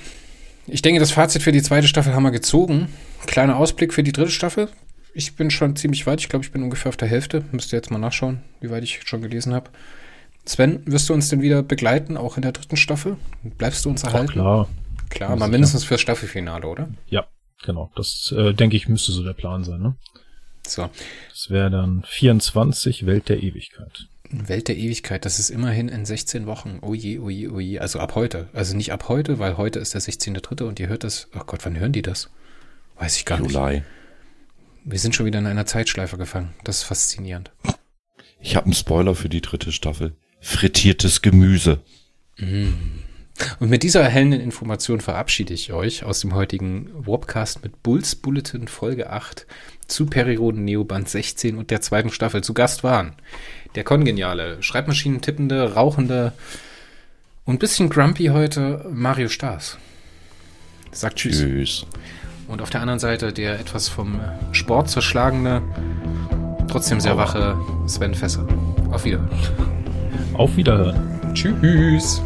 Ich denke, das Fazit für die zweite Staffel haben wir gezogen. Kleiner Ausblick für die dritte Staffel ich bin schon ziemlich weit. Ich glaube, ich bin ungefähr auf der Hälfte. Müsst ihr jetzt mal nachschauen, wie weit ich schon gelesen habe. Sven, wirst du uns denn wieder begleiten, auch in der dritten Staffel? Bleibst du uns erhalten? klar. Klar, mal mindestens fürs Staffelfinale, oder? Ja, genau. Das, äh, denke ich, müsste so der Plan sein, ne? So. Das wäre dann 24 Welt der Ewigkeit. Welt der Ewigkeit, das ist immerhin in 16 Wochen. Oh je, oh je, oh. Also ab heute. Also nicht ab heute, weil heute ist der 16.3. und ihr hört das. Oh Gott, wann hören die das? Weiß ich gar Juli. nicht. Juli. Wir sind schon wieder in einer Zeitschleife gefangen. Das ist faszinierend. Ich habe einen Spoiler für die dritte Staffel. Frittiertes Gemüse. Mm. Und mit dieser erhellenden Information verabschiede ich euch aus dem heutigen Warpcast mit Bulls Bulletin Folge 8 zu Perioden Neoband 16 und der zweiten Staffel. Zu Gast waren der kongeniale, Schreibmaschinentippende, rauchende und bisschen grumpy heute Mario Stars. Sagt Tschüss. Tschüss. Und auf der anderen Seite der etwas vom Sport zerschlagene, trotzdem sehr wache Sven Fässer. Auf Wiederhören. Auf Wiederhören. Tschüss.